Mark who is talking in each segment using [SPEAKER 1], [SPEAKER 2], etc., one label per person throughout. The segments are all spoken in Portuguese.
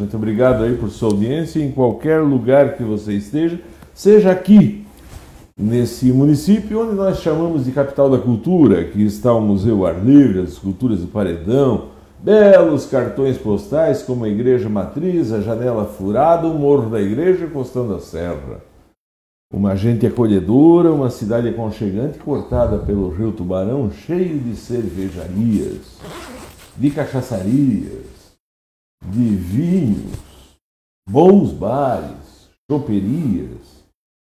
[SPEAKER 1] Muito obrigado aí por sua audiência em qualquer lugar que você esteja, seja aqui nesse município onde nós chamamos de capital da cultura, que está o Museu Ar Livre, as esculturas do Paredão, belos cartões postais como a Igreja Matriz, a Janela Furada, o Morro da Igreja encostando a serra. Uma gente acolhedora, uma cidade aconchegante cortada pelo rio Tubarão, cheio de cervejarias, de cachaçarias, de vinhos, bons bares, choperias,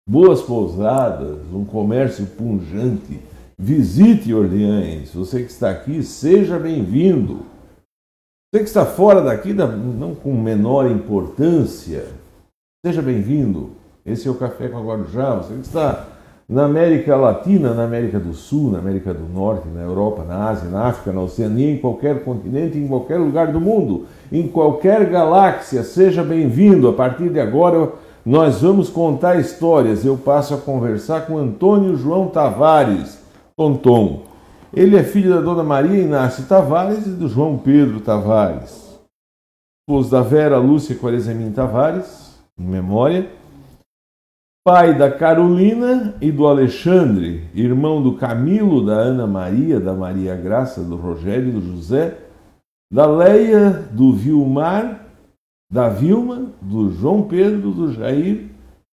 [SPEAKER 1] boas pousadas, um comércio punjante. Visite Orleans. Você que está aqui, seja bem-vindo. Você que está fora daqui, não com menor importância, seja bem-vindo. Esse é o Café com a Guarujá. Você que está na América Latina, na América do Sul, na América do Norte, na Europa, na Ásia, na África, na Oceania, em qualquer continente, em qualquer lugar do mundo, em qualquer galáxia, seja bem-vindo. A partir de agora, nós vamos contar histórias. Eu passo a conversar com Antônio João Tavares, Tonton. Ele é filho da dona Maria Inácio Tavares e do João Pedro Tavares. Esposo da Vera Lúcia Quarezemin Tavares, em memória pai da Carolina e do Alexandre, irmão do Camilo, da Ana Maria, da Maria Graça, do Rogério e do José, da Leia, do Vilmar, da Vilma, do João Pedro, do Jair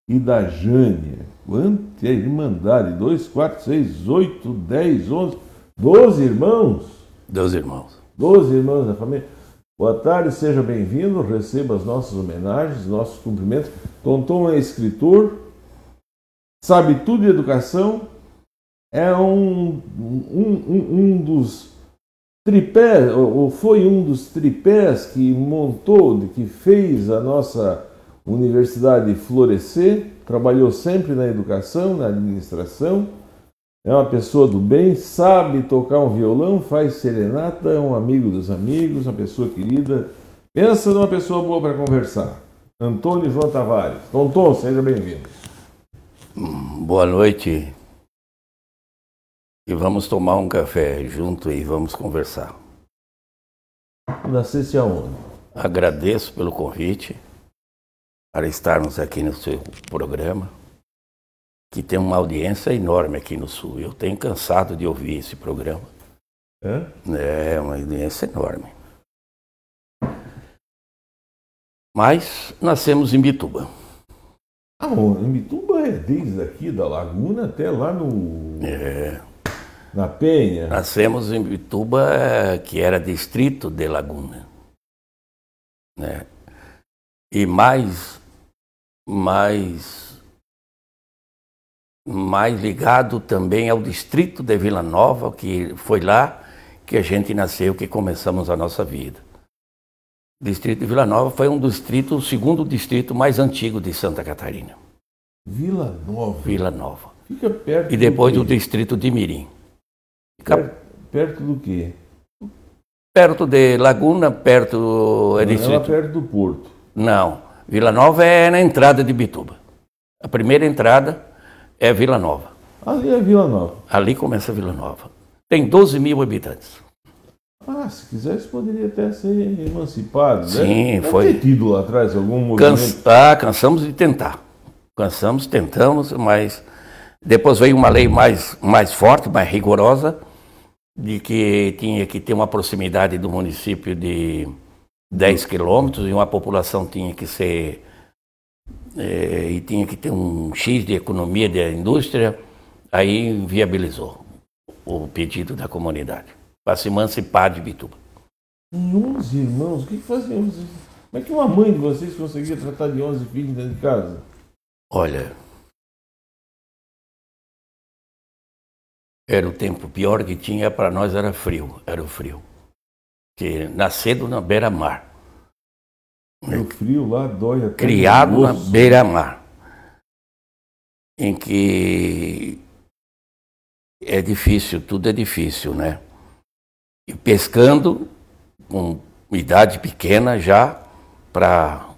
[SPEAKER 1] e da Jânia. Quanta irmandade! 2, 4, 6, 8, 10, 11, 12 irmãos?
[SPEAKER 2] 12 irmãos.
[SPEAKER 1] 12 irmãos da família. Boa tarde, seja bem-vindo, receba as nossas homenagens, nossos cumprimentos. Tonton é escritor, sabe tudo de educação, é um, um, um, dos tripés, ou foi um dos tripés que montou, que fez a nossa universidade florescer, trabalhou sempre na educação, na administração, é uma pessoa do bem, sabe tocar um violão, faz serenata, é um amigo dos amigos, uma pessoa querida. Pensa numa pessoa boa para conversar. Antônio João Tavares. Tonton, seja bem-vindo.
[SPEAKER 2] Boa noite. E vamos tomar um café junto e vamos conversar.
[SPEAKER 1] Nascesse aonde?
[SPEAKER 2] Agradeço pelo convite para estarmos aqui no seu programa, que tem uma audiência enorme aqui no Sul. Eu tenho cansado de ouvir esse programa. É? É uma audiência enorme. Mas nascemos em Bituba.
[SPEAKER 1] Ah, em Bituba é desde aqui da Laguna até lá no.
[SPEAKER 2] É.
[SPEAKER 1] Na Penha.
[SPEAKER 2] Nascemos em Bituba, que era distrito de Laguna. Né? E mais, mais, mais ligado também ao distrito de Vila Nova, que foi lá que a gente nasceu, que começamos a nossa vida. O distrito de Vila Nova foi um distrito, o segundo distrito mais antigo de Santa Catarina.
[SPEAKER 1] Vila Nova.
[SPEAKER 2] Vila Nova.
[SPEAKER 1] Fica perto.
[SPEAKER 2] E depois do, do distrito de Mirim.
[SPEAKER 1] Fica... Perto, perto do quê?
[SPEAKER 2] Perto de Laguna, perto.
[SPEAKER 1] É distrito... perto do Porto.
[SPEAKER 2] Não. Vila Nova é na entrada de Bituba. A primeira entrada é Vila Nova.
[SPEAKER 1] Ali é Vila Nova.
[SPEAKER 2] Ali começa Vila Nova. Tem 12 mil habitantes.
[SPEAKER 1] Ah, se quisesse, poderia até ser emancipado, né?
[SPEAKER 2] Sim,
[SPEAKER 1] Deve
[SPEAKER 2] foi.
[SPEAKER 1] ter tido lá atrás algum movimento.
[SPEAKER 2] Cansa... Ah, cansamos de tentar. Cansamos, tentamos, mas depois veio uma lei mais, mais forte, mais rigorosa, de que tinha que ter uma proximidade do município de 10 quilômetros e uma população tinha que ser. É, e tinha que ter um X de economia da indústria, aí viabilizou o pedido da comunidade para se emancipar de Bituba.
[SPEAKER 1] E 11 irmãos? O que, faziam? Como é que uma mãe de vocês conseguia tratar de 11 filhos dentro de casa?
[SPEAKER 2] Olha, era o tempo pior que tinha para nós era frio, era o frio. Que nascendo na beira-mar.
[SPEAKER 1] O frio lá dói até
[SPEAKER 2] Criado na beira-mar. Em que é difícil, tudo é difícil, né? e pescando com idade pequena já para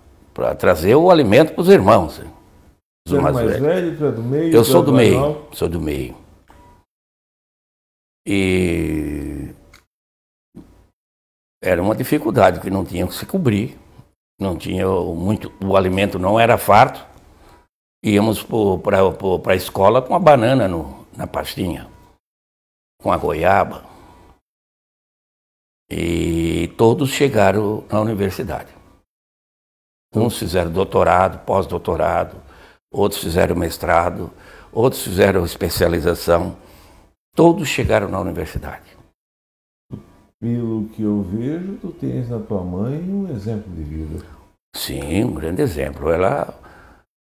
[SPEAKER 2] trazer o alimento para os irmãos.
[SPEAKER 1] Os é mais, mais velho, tu é do meio?
[SPEAKER 2] Eu sou é do meio, sou do meio. E era uma dificuldade que não tinha que se cobrir. não tinha muito, o alimento não era farto. Íamos para a escola com a banana no, na pastinha, com a goiaba. E todos chegaram na universidade. Uns fizeram doutorado, pós-doutorado, outros fizeram mestrado, outros fizeram especialização. Todos chegaram na universidade.
[SPEAKER 1] Pelo que eu vejo, tu tens na tua mãe um exemplo de vida.
[SPEAKER 2] Sim, um grande exemplo. Ela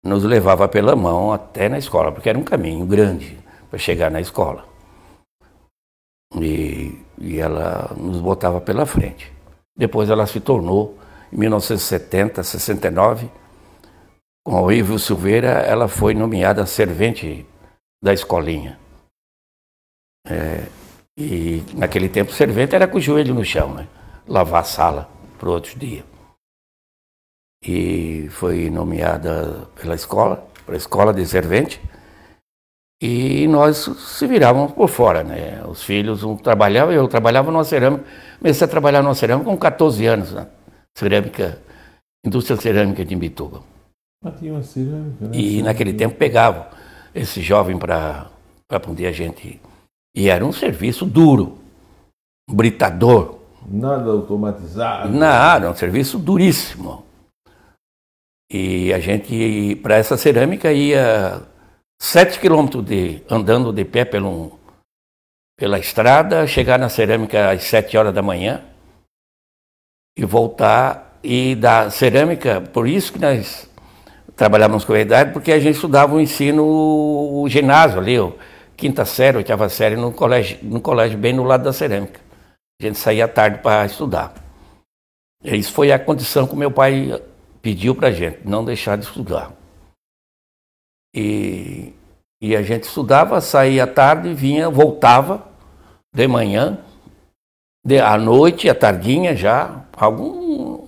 [SPEAKER 2] nos levava pela mão até na escola, porque era um caminho grande para chegar na escola. E, e ela nos botava pela frente. Depois ela se tornou, em 1970, 69, com o Ivo Silveira, ela foi nomeada servente da escolinha. É, e naquele tempo, servente era com o joelho no chão, né? Lavar a sala para outro dia. E foi nomeada pela escola, para a escola de servente. E nós se virávamos por fora, né? Os filhos, um trabalhava, eu trabalhava numa cerâmica. Comecei a trabalhar numa cerâmica com 14 anos, né? Cerâmica, indústria cerâmica de Imbituba. E naquele tempo pegavam esse jovem para poder a gente e era um serviço duro, britador.
[SPEAKER 1] Nada automatizado.
[SPEAKER 2] Nada, um serviço duríssimo. E a gente, para essa cerâmica, ia sete quilômetros de, andando de pé pelo, pela estrada, chegar na cerâmica às sete horas da manhã e voltar. E da cerâmica, por isso que nós trabalhávamos com a idade, porque a gente estudava o ensino, o ginásio ali, quinta série, oitava série, no colégio, no colégio bem no lado da cerâmica. A gente saía à tarde para estudar. E isso foi a condição que meu pai pediu para a gente, não deixar de estudar. E, e a gente estudava, saía à tarde, vinha, voltava de manhã, de, à noite, à tardinha já, algum,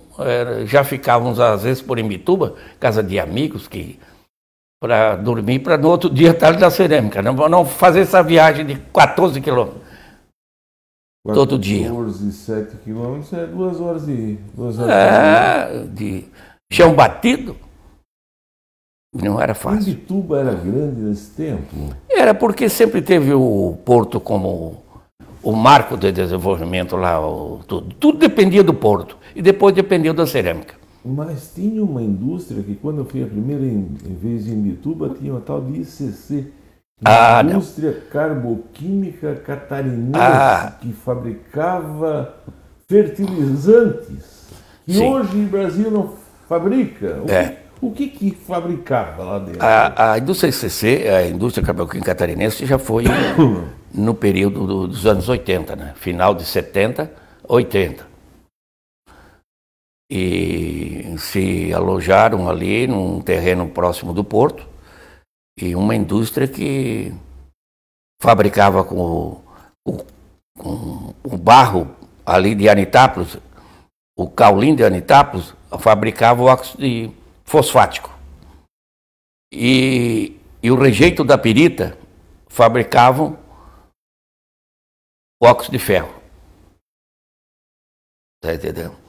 [SPEAKER 2] já ficávamos às vezes por Imbituba, casa de amigos que para dormir, para no outro dia estar na cerâmica. Não, não fazer essa viagem de 14 quilômetros. Todo dia.
[SPEAKER 1] 14, 7 quilômetros é duas horas e duas horas
[SPEAKER 2] É, de chão batido. Não era fácil.
[SPEAKER 1] Imbituba era grande nesse tempo?
[SPEAKER 2] Era porque sempre teve o porto como o marco de desenvolvimento lá, o, tudo. Tudo dependia do porto. E depois dependia da cerâmica.
[SPEAKER 1] Mas tinha uma indústria que, quando eu fui a primeira vez em Bituba, tinha uma tal de ICC.
[SPEAKER 2] Ah,
[SPEAKER 1] indústria
[SPEAKER 2] não.
[SPEAKER 1] Carboquímica Catarinense, ah. que fabricava fertilizantes. Que Sim. hoje o Brasil não fabrica. O,
[SPEAKER 2] é.
[SPEAKER 1] que, o que, que fabricava lá dentro?
[SPEAKER 2] A, a indústria ICC, a indústria carboquímica catarinense, já foi no período do, dos anos 80, né? final de 70, 80 e se alojaram ali num terreno próximo do porto e uma indústria que fabricava com o, com o barro ali de Anitápolis, o caulim de Anitápolis, fabricava o óxido fosfático. E, e o rejeito da pirita fabricavam óxido de ferro. Tá entendendo?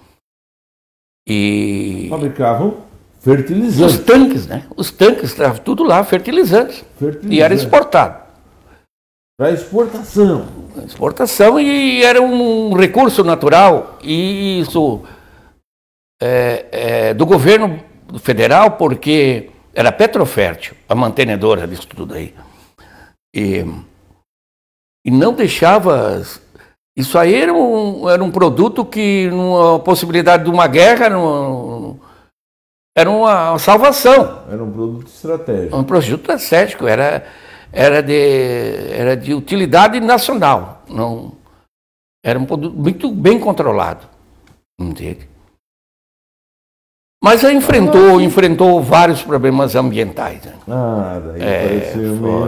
[SPEAKER 1] E. Fabricavam fertilizantes.
[SPEAKER 2] Os tanques, né? Os tanques estavam tudo lá, fertilizantes. fertilizantes. E era exportado.
[SPEAKER 1] Para exportação.
[SPEAKER 2] Exportação e era um recurso natural. E isso é, é, do governo federal, porque era Petrofértil, a mantenedora disso tudo aí. E, e não deixava isso aí era um, era um produto que, numa possibilidade de uma guerra, era uma salvação.
[SPEAKER 1] Era um produto estratégico.
[SPEAKER 2] Um produto estratégico, era, era, de, era de utilidade nacional. Não, era um produto muito bem controlado. Entende? Mas aí enfrentou, ah, enfrentou vários problemas ambientais. Né?
[SPEAKER 1] Ah, daí
[SPEAKER 2] é, foi,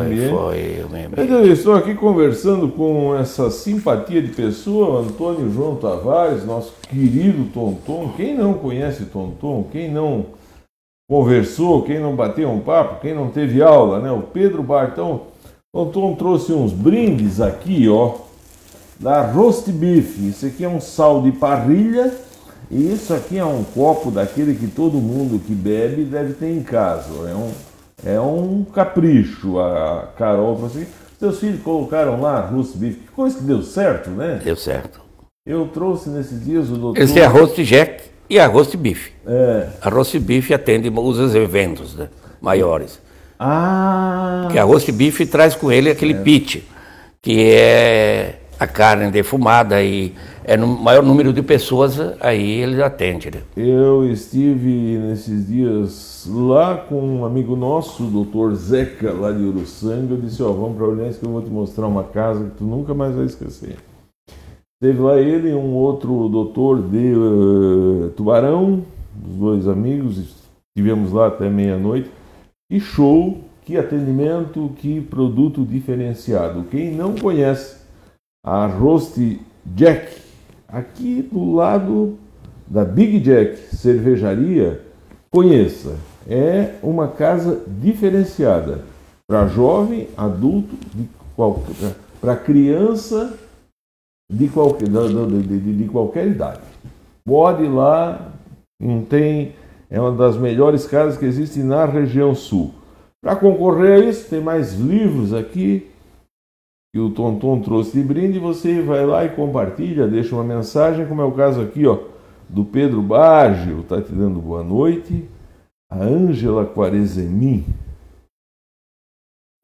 [SPEAKER 2] meio Foi, o meio
[SPEAKER 1] Então, eu estou aqui conversando com essa simpatia de pessoa, Antônio João Tavares, nosso querido Tonton. Quem não conhece Tonton, quem não conversou, quem não bateu um papo, quem não teve aula, né? O Pedro Bartão. Tonton trouxe uns brindes aqui, ó, da Roast Beef. Isso aqui é um sal de parrilha E isso aqui é um copo daquele que todo mundo que bebe deve ter em casa. É um, é um capricho. A Carol falou assim: seus filhos colocaram lá roast beef. Que coisa que deu certo, né?
[SPEAKER 2] Deu certo.
[SPEAKER 1] Eu trouxe nesses dias o doutor.
[SPEAKER 2] Esse é de jack e arroz de bife.
[SPEAKER 1] É.
[SPEAKER 2] Arroz de bife atende os eventos né, maiores.
[SPEAKER 1] Ah!
[SPEAKER 2] Que arroz de bife traz com ele aquele pite, que é a carne defumada e é no maior número de pessoas, aí ele atende. Né?
[SPEAKER 1] Eu estive nesses dias lá com um amigo nosso, o doutor Zeca, lá de Uruçanga. Eu disse: Ó, vamos para Orleans que eu vou te mostrar uma casa que tu nunca mais vai esquecer. Teve lá ele e um outro doutor de uh, Tubarão, os dois amigos, estivemos lá até meia-noite. E show, que atendimento, que produto diferenciado. Quem não conhece a Roast Jack, aqui do lado da Big Jack Cervejaria, conheça. É uma casa diferenciada para jovem, adulto, para criança de qualquer, de, de, de qualquer idade. Pode ir lá, não tem, é uma das melhores casas que existem na região sul. Para concorrer a isso, tem mais livros aqui que o Tonton trouxe de brinde. Você vai lá e compartilha, deixa uma mensagem, como é o caso aqui, ó, do Pedro Baggio, está te dando boa noite. A Ângela Quarezemin.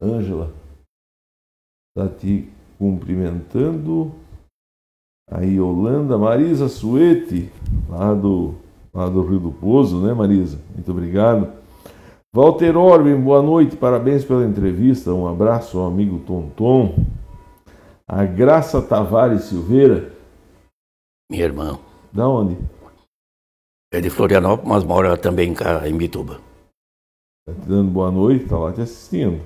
[SPEAKER 1] Ângela, está te cumprimentando. A Yolanda Marisa Suete, lá do, lá do Rio do Pozo, né, Marisa? Muito obrigado. Walter Orben, boa noite, parabéns pela entrevista. Um abraço ao amigo Tonton. A Graça Tavares Silveira.
[SPEAKER 2] Minha irmã.
[SPEAKER 1] Da onde?
[SPEAKER 2] É de Florianópolis, mas mora também em Bituba.
[SPEAKER 1] Está te dando boa noite, está lá te assistindo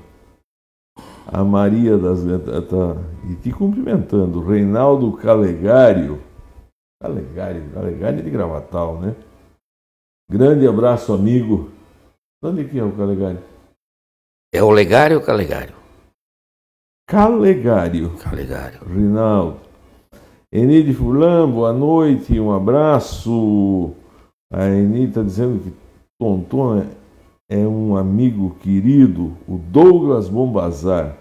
[SPEAKER 1] a Maria das tá, e te cumprimentando, Reinaldo Calegário. Calegário, Calegário de Gravatal, né? Grande abraço, amigo. Onde que é o Calegário?
[SPEAKER 2] É o Legário ou Calegário?
[SPEAKER 1] Calegário.
[SPEAKER 2] Calegário.
[SPEAKER 1] Rinaldo. Enide Fulan, boa noite, um abraço. A Enide está dizendo que Tonton é é um amigo querido, o Douglas Bombazar.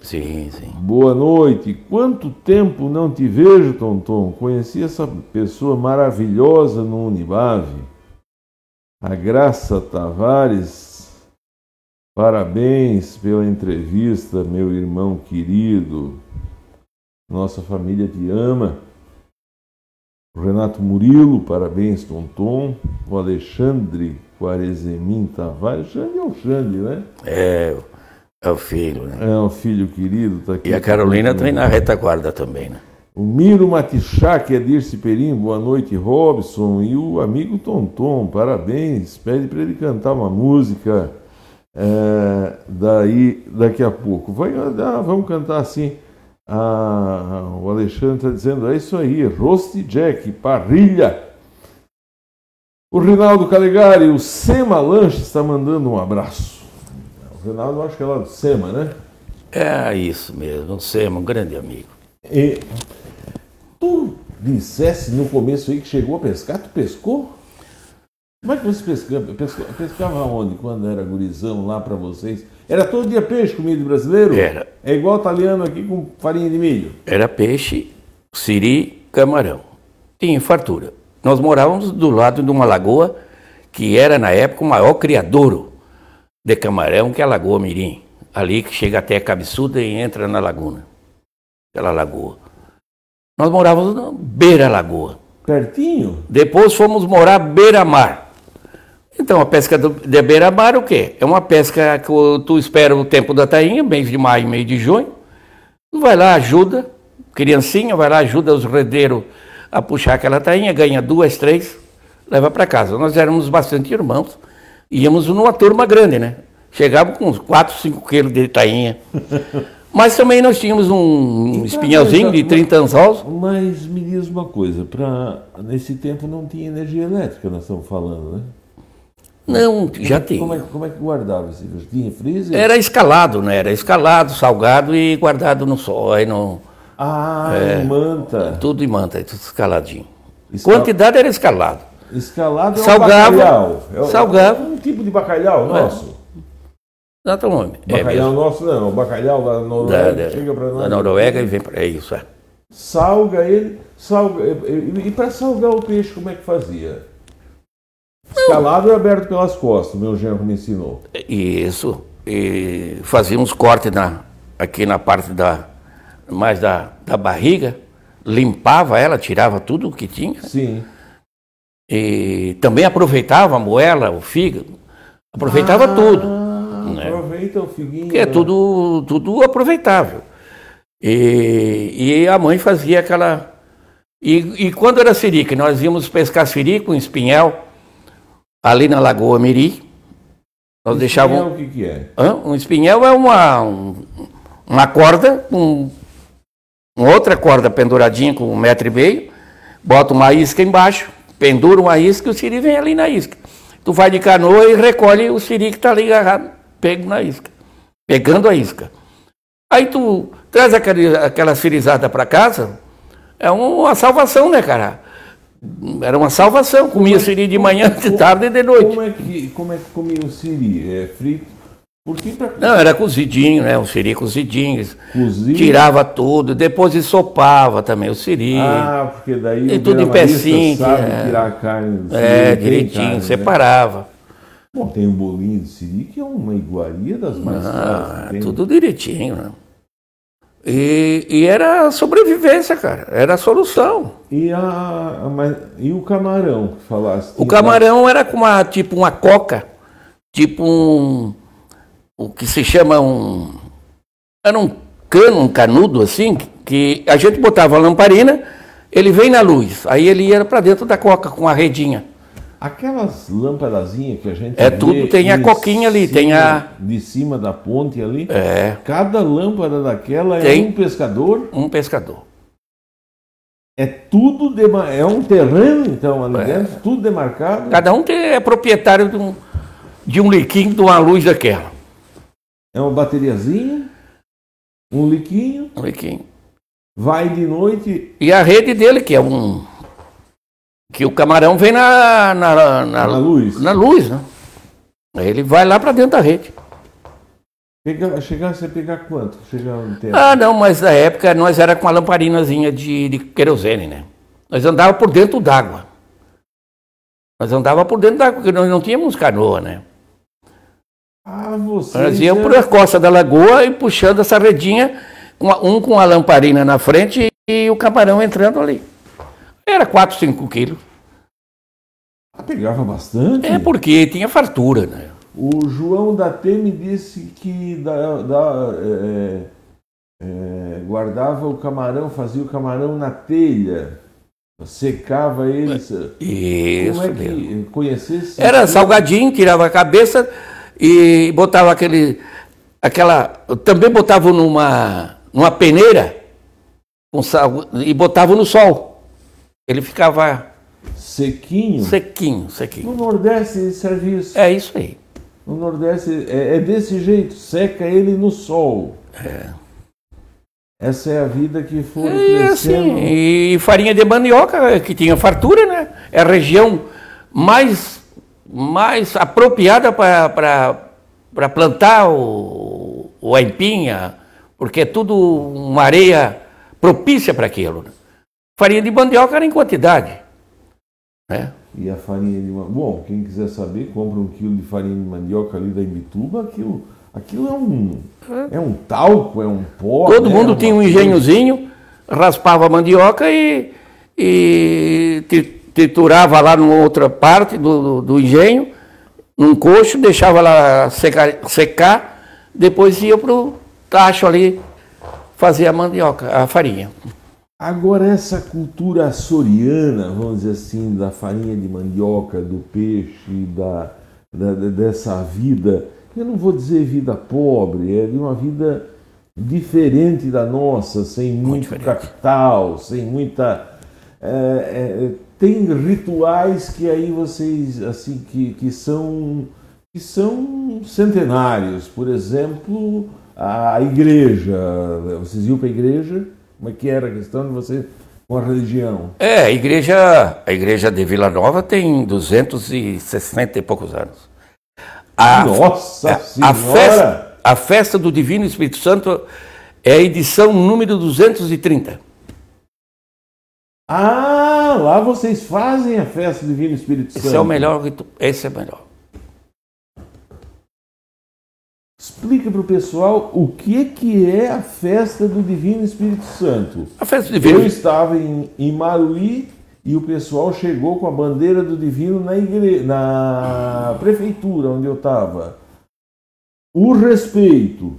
[SPEAKER 2] Sim, sim.
[SPEAKER 1] Boa noite. Quanto tempo não te vejo, Tonton? Conheci essa pessoa maravilhosa no Unibave. A Graça Tavares. Parabéns pela entrevista, meu irmão querido. Nossa família te ama. Renato Murilo, parabéns, Tonton. O Alexandre Quarezemin Tavares. Xande é o Xande, né?
[SPEAKER 2] É, é o filho, né?
[SPEAKER 1] É o filho querido, tá aqui.
[SPEAKER 2] E a Carolina também na retaguarda também, né?
[SPEAKER 1] O Miro Matixá, que é Dirce Perim, boa noite, Robson. E o amigo Tonton, parabéns. Pede para ele cantar uma música é, daí, daqui a pouco. Vai, ah, vamos cantar assim. Ah, o Alexandre está dizendo, é isso aí, Roast Jack, parrilha. O Rinaldo Calegari, o Sema Lanche está mandando um abraço. O Rinaldo, acho que é lá do Sema, né?
[SPEAKER 2] É isso mesmo, o Sema, um grande amigo.
[SPEAKER 1] E tu dissesse no começo aí que chegou a pescar, tu pescou? Como é que você pescava? Pescava, pescava onde, quando era gurizão lá para vocês? Era todo dia peixe comida brasileiro?
[SPEAKER 2] Era.
[SPEAKER 1] É igual italiano aqui com farinha de milho?
[SPEAKER 2] Era peixe, siri, camarão. Tinha fartura. Nós morávamos do lado de uma lagoa que era, na época, o maior criadouro de camarão, que é a Lagoa Mirim. Ali que chega até a Cabeçuda e entra na laguna. Aquela lagoa. Nós morávamos na beira-lagoa.
[SPEAKER 1] Pertinho?
[SPEAKER 2] Depois fomos morar beira-mar. Então, a pesca de beira-mar o quê? É uma pesca que tu espera o tempo da tainha, mês de maio, mês de junho. Tu vai lá, ajuda, criancinha, vai lá, ajuda os redeiros a puxar aquela tainha, ganha duas, três, leva para casa. Nós éramos bastante irmãos, íamos numa turma grande, né? Chegava com uns 4, 5 quilos de tainha. Mas também nós tínhamos um espinhalzinho de 30 anzóis.
[SPEAKER 1] Mas me diz uma coisa, pra, nesse tempo não tinha energia elétrica, nós estamos falando, né?
[SPEAKER 2] Não, já
[SPEAKER 1] como,
[SPEAKER 2] tinha.
[SPEAKER 1] Como é, como é que guardava? Tinha freezer?
[SPEAKER 2] Era escalado, né? Era escalado, salgado e guardado no sol, aí no,
[SPEAKER 1] ah, é, em manta.
[SPEAKER 2] Tudo em manta, tudo escaladinho. Escal... Quantidade era escalado.
[SPEAKER 1] Escalado é
[SPEAKER 2] salgava,
[SPEAKER 1] um bacalhau.
[SPEAKER 2] É salgava.
[SPEAKER 1] Um tipo de bacalhau nosso.
[SPEAKER 2] Exatamente.
[SPEAKER 1] Bacalhau é nosso não, o bacalhau da Noruega da, chega para nós.
[SPEAKER 2] Da Noruega e vem para é isso, é.
[SPEAKER 1] Salga ele, salga. E, e para salgar o peixe, como é que fazia? Escalado e aberto pelas costas, meu genro me ensinou.
[SPEAKER 2] Isso. E fazíamos corte na, aqui na parte da mais da, da barriga, limpava ela, tirava tudo o que tinha.
[SPEAKER 1] Sim.
[SPEAKER 2] E também aproveitava a moela, o fígado, aproveitava ah, tudo.
[SPEAKER 1] Né? Aproveita o figuinho.
[SPEAKER 2] Que é tudo, tudo aproveitável. E, e a mãe fazia aquela. E, e quando era siri, nós íamos pescar siri com espinhel, ali na Lagoa Miri. Nós deixávamos.
[SPEAKER 1] o que, que é?
[SPEAKER 2] Hã? Um espinhel é uma, um, uma corda com outra corda penduradinha com um metro e meio, bota uma isca embaixo, pendura uma isca e o siri vem ali na isca. Tu vai de canoa e recolhe o siri que está ali agarrado, pego na isca, pegando a isca. Aí tu traz aquela, aquela sirizada para casa, é uma salvação, né, cara? Era uma salvação. Comia é siri de manhã, de tarde e de noite.
[SPEAKER 1] Como é que, como é que comia o siri? É frito?
[SPEAKER 2] Pra... Não, era cozidinho, né? O siri cozidinho. Cozido? Tirava tudo, depois ensopava também o siri.
[SPEAKER 1] Ah, porque daí
[SPEAKER 2] e tudo em pecinho.
[SPEAKER 1] sabe é. tirar a carne
[SPEAKER 2] do siri. É, direitinho, carne, né? separava. Né?
[SPEAKER 1] Bom, tem um bolinho de siri que é uma iguaria das mais
[SPEAKER 2] ah, Tudo direitinho, né? E, e, era a sobrevivência, cara. Era a solução.
[SPEAKER 1] E, a, a e o camarão que falaste?
[SPEAKER 2] O camarão era com uma, tipo uma coca, tipo um. O que se chama um. Era um cano, um canudo assim, que a gente botava a lamparina, ele vem na luz. Aí ele ia para dentro da coca com a redinha.
[SPEAKER 1] Aquelas lâmpadazinhas que a gente
[SPEAKER 2] É tudo, tem a coquinha ali,
[SPEAKER 1] cima,
[SPEAKER 2] tem a.
[SPEAKER 1] De cima da ponte ali.
[SPEAKER 2] É.
[SPEAKER 1] Cada lâmpada daquela tem é um pescador.
[SPEAKER 2] Um pescador.
[SPEAKER 1] É tudo de, é um terreno, então, ali é. dentro, tudo demarcado.
[SPEAKER 2] Cada um é proprietário de um, de um liquinho, de uma luz daquela.
[SPEAKER 1] É uma bateriazinha, um liquinho.
[SPEAKER 2] Um liquinho.
[SPEAKER 1] Vai de noite.
[SPEAKER 2] E a rede dele, que é um que o camarão vem na, na, na,
[SPEAKER 1] na luz.
[SPEAKER 2] Na luz, né? Aí ele vai lá para dentro da rede.
[SPEAKER 1] Pega, chegasse a pegar quanto? Chegar um tempo?
[SPEAKER 2] Ah, não, mas na época nós era com uma lamparinazinha de, de querosene, né? Nós andava por dentro d'água. Nós andava por dentro d'água, porque nós não tínhamos canoa, né?
[SPEAKER 1] Ah, você.
[SPEAKER 2] Nós íamos por a costa da lagoa e puxando essa redinha, um com a lamparina na frente e o camarão entrando ali. Era 4, 5 quilos.
[SPEAKER 1] Ah, pegava bastante?
[SPEAKER 2] É, porque tinha fartura, né?
[SPEAKER 1] O João da T me disse que da, da, é, é, guardava o camarão, fazia o camarão na telha, secava ele. Isso. Como é que conhecesse?
[SPEAKER 2] Era salgadinho, tirava a cabeça e botava aquele. aquela. Também botava numa, numa peneira com sal, e botava no sol. Ele ficava
[SPEAKER 1] sequinho.
[SPEAKER 2] Sequinho, sequinho.
[SPEAKER 1] No Nordeste serve isso.
[SPEAKER 2] É isso aí.
[SPEAKER 1] No Nordeste é, é desse jeito, seca ele no sol.
[SPEAKER 2] É.
[SPEAKER 1] Essa é a vida que foi é, crescendo.
[SPEAKER 2] Assim, e farinha de mandioca, que tinha fartura, né? É a região mais, mais apropriada para plantar o, o aipinha, porque é tudo uma areia propícia para aquilo. Farinha de mandioca era em quantidade. Né?
[SPEAKER 1] E a farinha de mandioca. Bom, quem quiser saber, compra um quilo de farinha de mandioca ali da Imbituba, aquilo, aquilo é um. É um talco, é um pó.
[SPEAKER 2] Todo né? mundo tinha um engenhozinho, raspava a mandioca e, e triturava lá numa outra parte do, do, do engenho, num coxo, deixava lá secar, secar depois ia para o tacho ali fazer a mandioca, a farinha.
[SPEAKER 1] Agora, essa cultura açoriana, vamos dizer assim, da farinha de mandioca, do peixe, da, da, dessa vida, eu não vou dizer vida pobre, é de uma vida diferente da nossa, sem muito, muito capital, sem muita. É, é, tem rituais que aí vocês, assim, que, que, são, que são centenários. Por exemplo, a igreja. Vocês iam para a igreja? Como é que era a questão de você com a religião?
[SPEAKER 2] É, a igreja, a igreja de Vila Nova tem 260 e poucos anos.
[SPEAKER 1] A, Nossa
[SPEAKER 2] a,
[SPEAKER 1] Senhora!
[SPEAKER 2] A festa, a festa do Divino Espírito Santo é a edição número 230.
[SPEAKER 1] Ah, lá vocês fazem a festa do Divino Espírito Santo.
[SPEAKER 2] Esse é o melhor, esse é o melhor.
[SPEAKER 1] Explica para o pessoal o que, que é a festa do Divino Espírito Santo.
[SPEAKER 2] A festa do Divino
[SPEAKER 1] Eu estava em, em Maruí e o pessoal chegou com a bandeira do Divino na, igre... na prefeitura onde eu estava. O respeito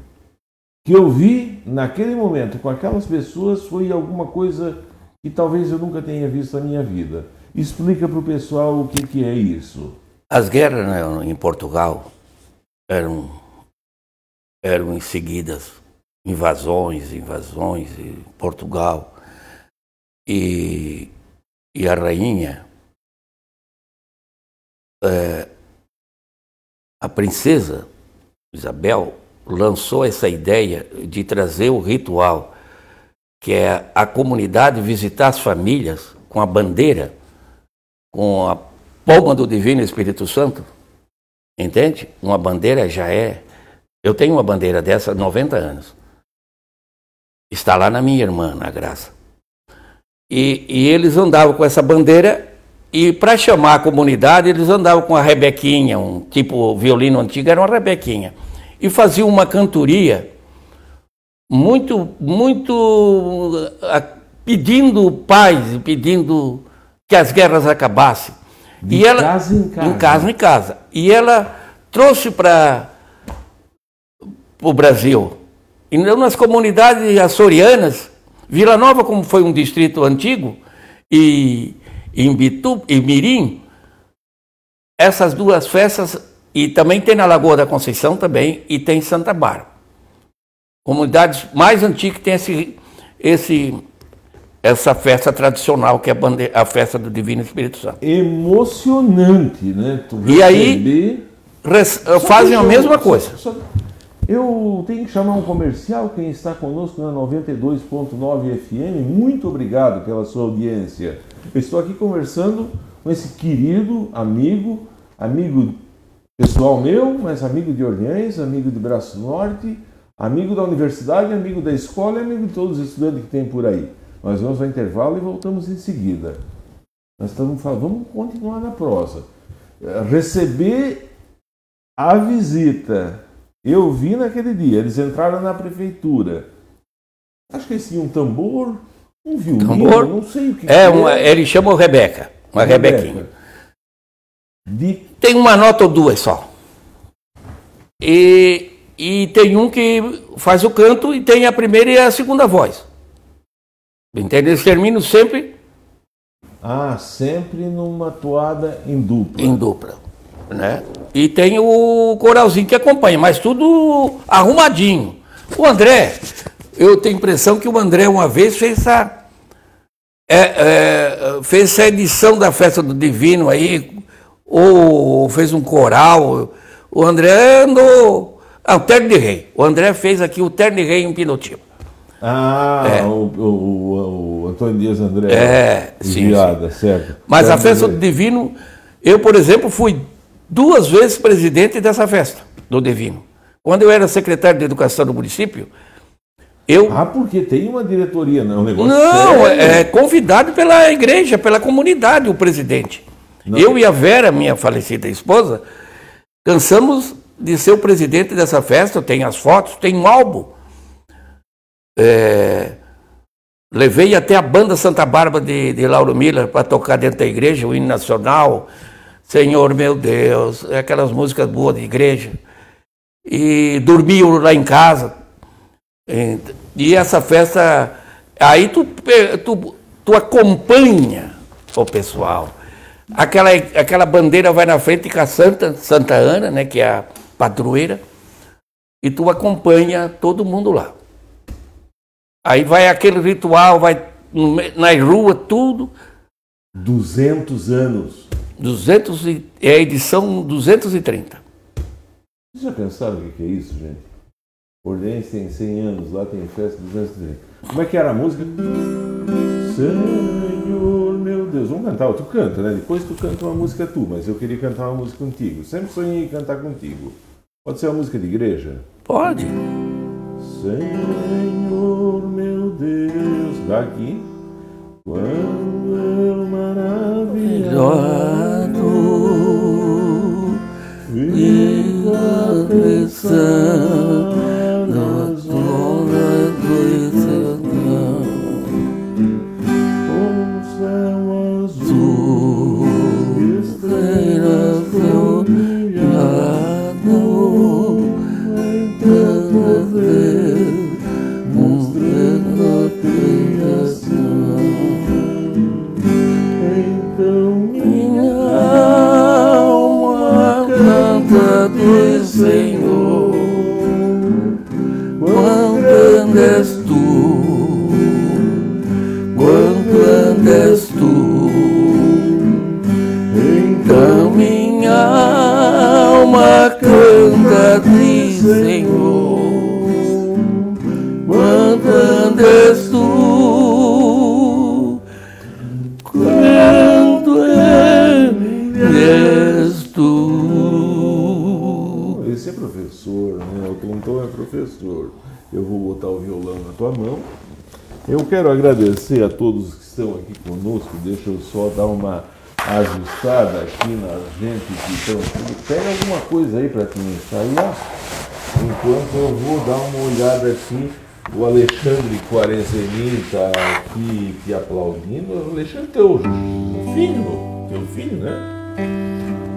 [SPEAKER 1] que eu vi naquele momento com aquelas pessoas foi alguma coisa que talvez eu nunca tenha visto na minha vida. Explica para o pessoal o que, que é isso.
[SPEAKER 2] As guerras né, em Portugal eram eram em seguidas invasões, invasões em Portugal. E, e a rainha, é, a princesa Isabel, lançou essa ideia de trazer o ritual, que é a comunidade visitar as famílias com a bandeira, com a palma do Divino Espírito Santo. Entende? Uma bandeira já é eu tenho uma bandeira dessa há 90 anos. Está lá na minha irmã, na Graça. E, e eles andavam com essa bandeira e para chamar a comunidade eles andavam com a rebequinha, um tipo violino antigo, era uma rebequinha. E faziam uma cantoria muito, muito pedindo paz, pedindo que as guerras acabassem.
[SPEAKER 1] De
[SPEAKER 2] e ela,
[SPEAKER 1] casa em casa.
[SPEAKER 2] Em casa em casa. E ela trouxe para o Brasil. E nas comunidades açorianas, Vila Nova, como foi um distrito antigo, e em Bitu e Mirim, essas duas festas, e também tem na Lagoa da Conceição também, e tem Santa Bárbara. Comunidades mais antigas que tem esse, esse, essa festa tradicional, que é a, bandeira, a festa do Divino Espírito Santo.
[SPEAKER 1] Emocionante, né?
[SPEAKER 2] Tu e aí res, fazem a mesma coisa. Só,
[SPEAKER 1] eu tenho que chamar um comercial, quem está conosco na 92.9 FM, muito obrigado pela sua audiência. Eu estou aqui conversando com esse querido amigo, amigo pessoal meu, mas amigo de Orleans, amigo de Braço Norte, amigo da universidade, amigo da escola e amigo de todos os estudantes que tem por aí. Nós vamos ao intervalo e voltamos em seguida. Nós estamos falando, vamos continuar na prosa. Receber a visita eu vi naquele dia, eles entraram na prefeitura. Acho que tinham um tambor, um violino, tambor? não sei o que.
[SPEAKER 2] É, que uma, ele chama Rebeca, uma Rebeca. Rebequinha. De... Tem uma nota ou duas só. E, e tem um que faz o canto e tem a primeira e a segunda voz. Entende? Eles terminam sempre.
[SPEAKER 1] Ah, sempre numa toada em dupla.
[SPEAKER 2] Em dupla né? E tem o coralzinho que acompanha, mas tudo arrumadinho. O André, eu tenho a impressão que o André uma vez fez essa, é, é, fez essa edição da festa do Divino aí, ou fez um coral. O André andou. Ah, o Terno de Rei. O André fez aqui o Terno de Rei em Pinotiba.
[SPEAKER 1] Ah, é. o, o, o, Antônio Dias André.
[SPEAKER 2] É, sim,
[SPEAKER 1] Viada, sim. certo.
[SPEAKER 2] Mas a festa do Divino, eu, por exemplo, fui duas vezes presidente dessa festa do Divino. Quando eu era secretário de Educação do município, eu.
[SPEAKER 1] Ah, porque tem uma diretoria, não? É um negócio
[SPEAKER 2] não, sério. é convidado pela igreja, pela comunidade, o presidente. Não. Eu e a Vera, minha falecida esposa, cansamos de ser o presidente dessa festa. Tem as fotos, tem um álbum. É, levei até a banda Santa Bárbara de, de Lauro Miller para tocar dentro da igreja, o hino nacional. Senhor meu Deus, é aquelas músicas boas de igreja. E dormiam lá em casa. E essa festa, aí tu, tu, tu acompanha o pessoal. Aquela, aquela bandeira vai na frente com a Santa, Santa Ana, né, que é a padroeira, e tu acompanha todo mundo lá. Aí vai aquele ritual, vai nas ruas, tudo.
[SPEAKER 1] 200 anos.
[SPEAKER 2] 200 e, é a edição 230.
[SPEAKER 1] Vocês já pensaram o que é isso, gente? Ordense tem 100 anos, lá tem festa 230. Como é que era a música? Senhor meu Deus, vamos cantar, tu canta, né? Depois tu canta uma música tu, mas eu queria cantar uma música contigo. Sempre sonhei em cantar contigo. Pode ser uma música de igreja?
[SPEAKER 2] Pode.
[SPEAKER 1] Senhor meu Deus, daqui. Quando eu maravilhado
[SPEAKER 2] e a
[SPEAKER 1] tua mão. Eu quero agradecer a todos que estão aqui conosco. Deixa eu só dar uma ajustada aqui na gente que estão aqui. Pega alguma coisa aí para te ensaiar. Enquanto eu vou dar uma olhada aqui. O Alexandre Quarezemin está aqui te aplaudindo. O Alexandre teu filho, teu filho, né?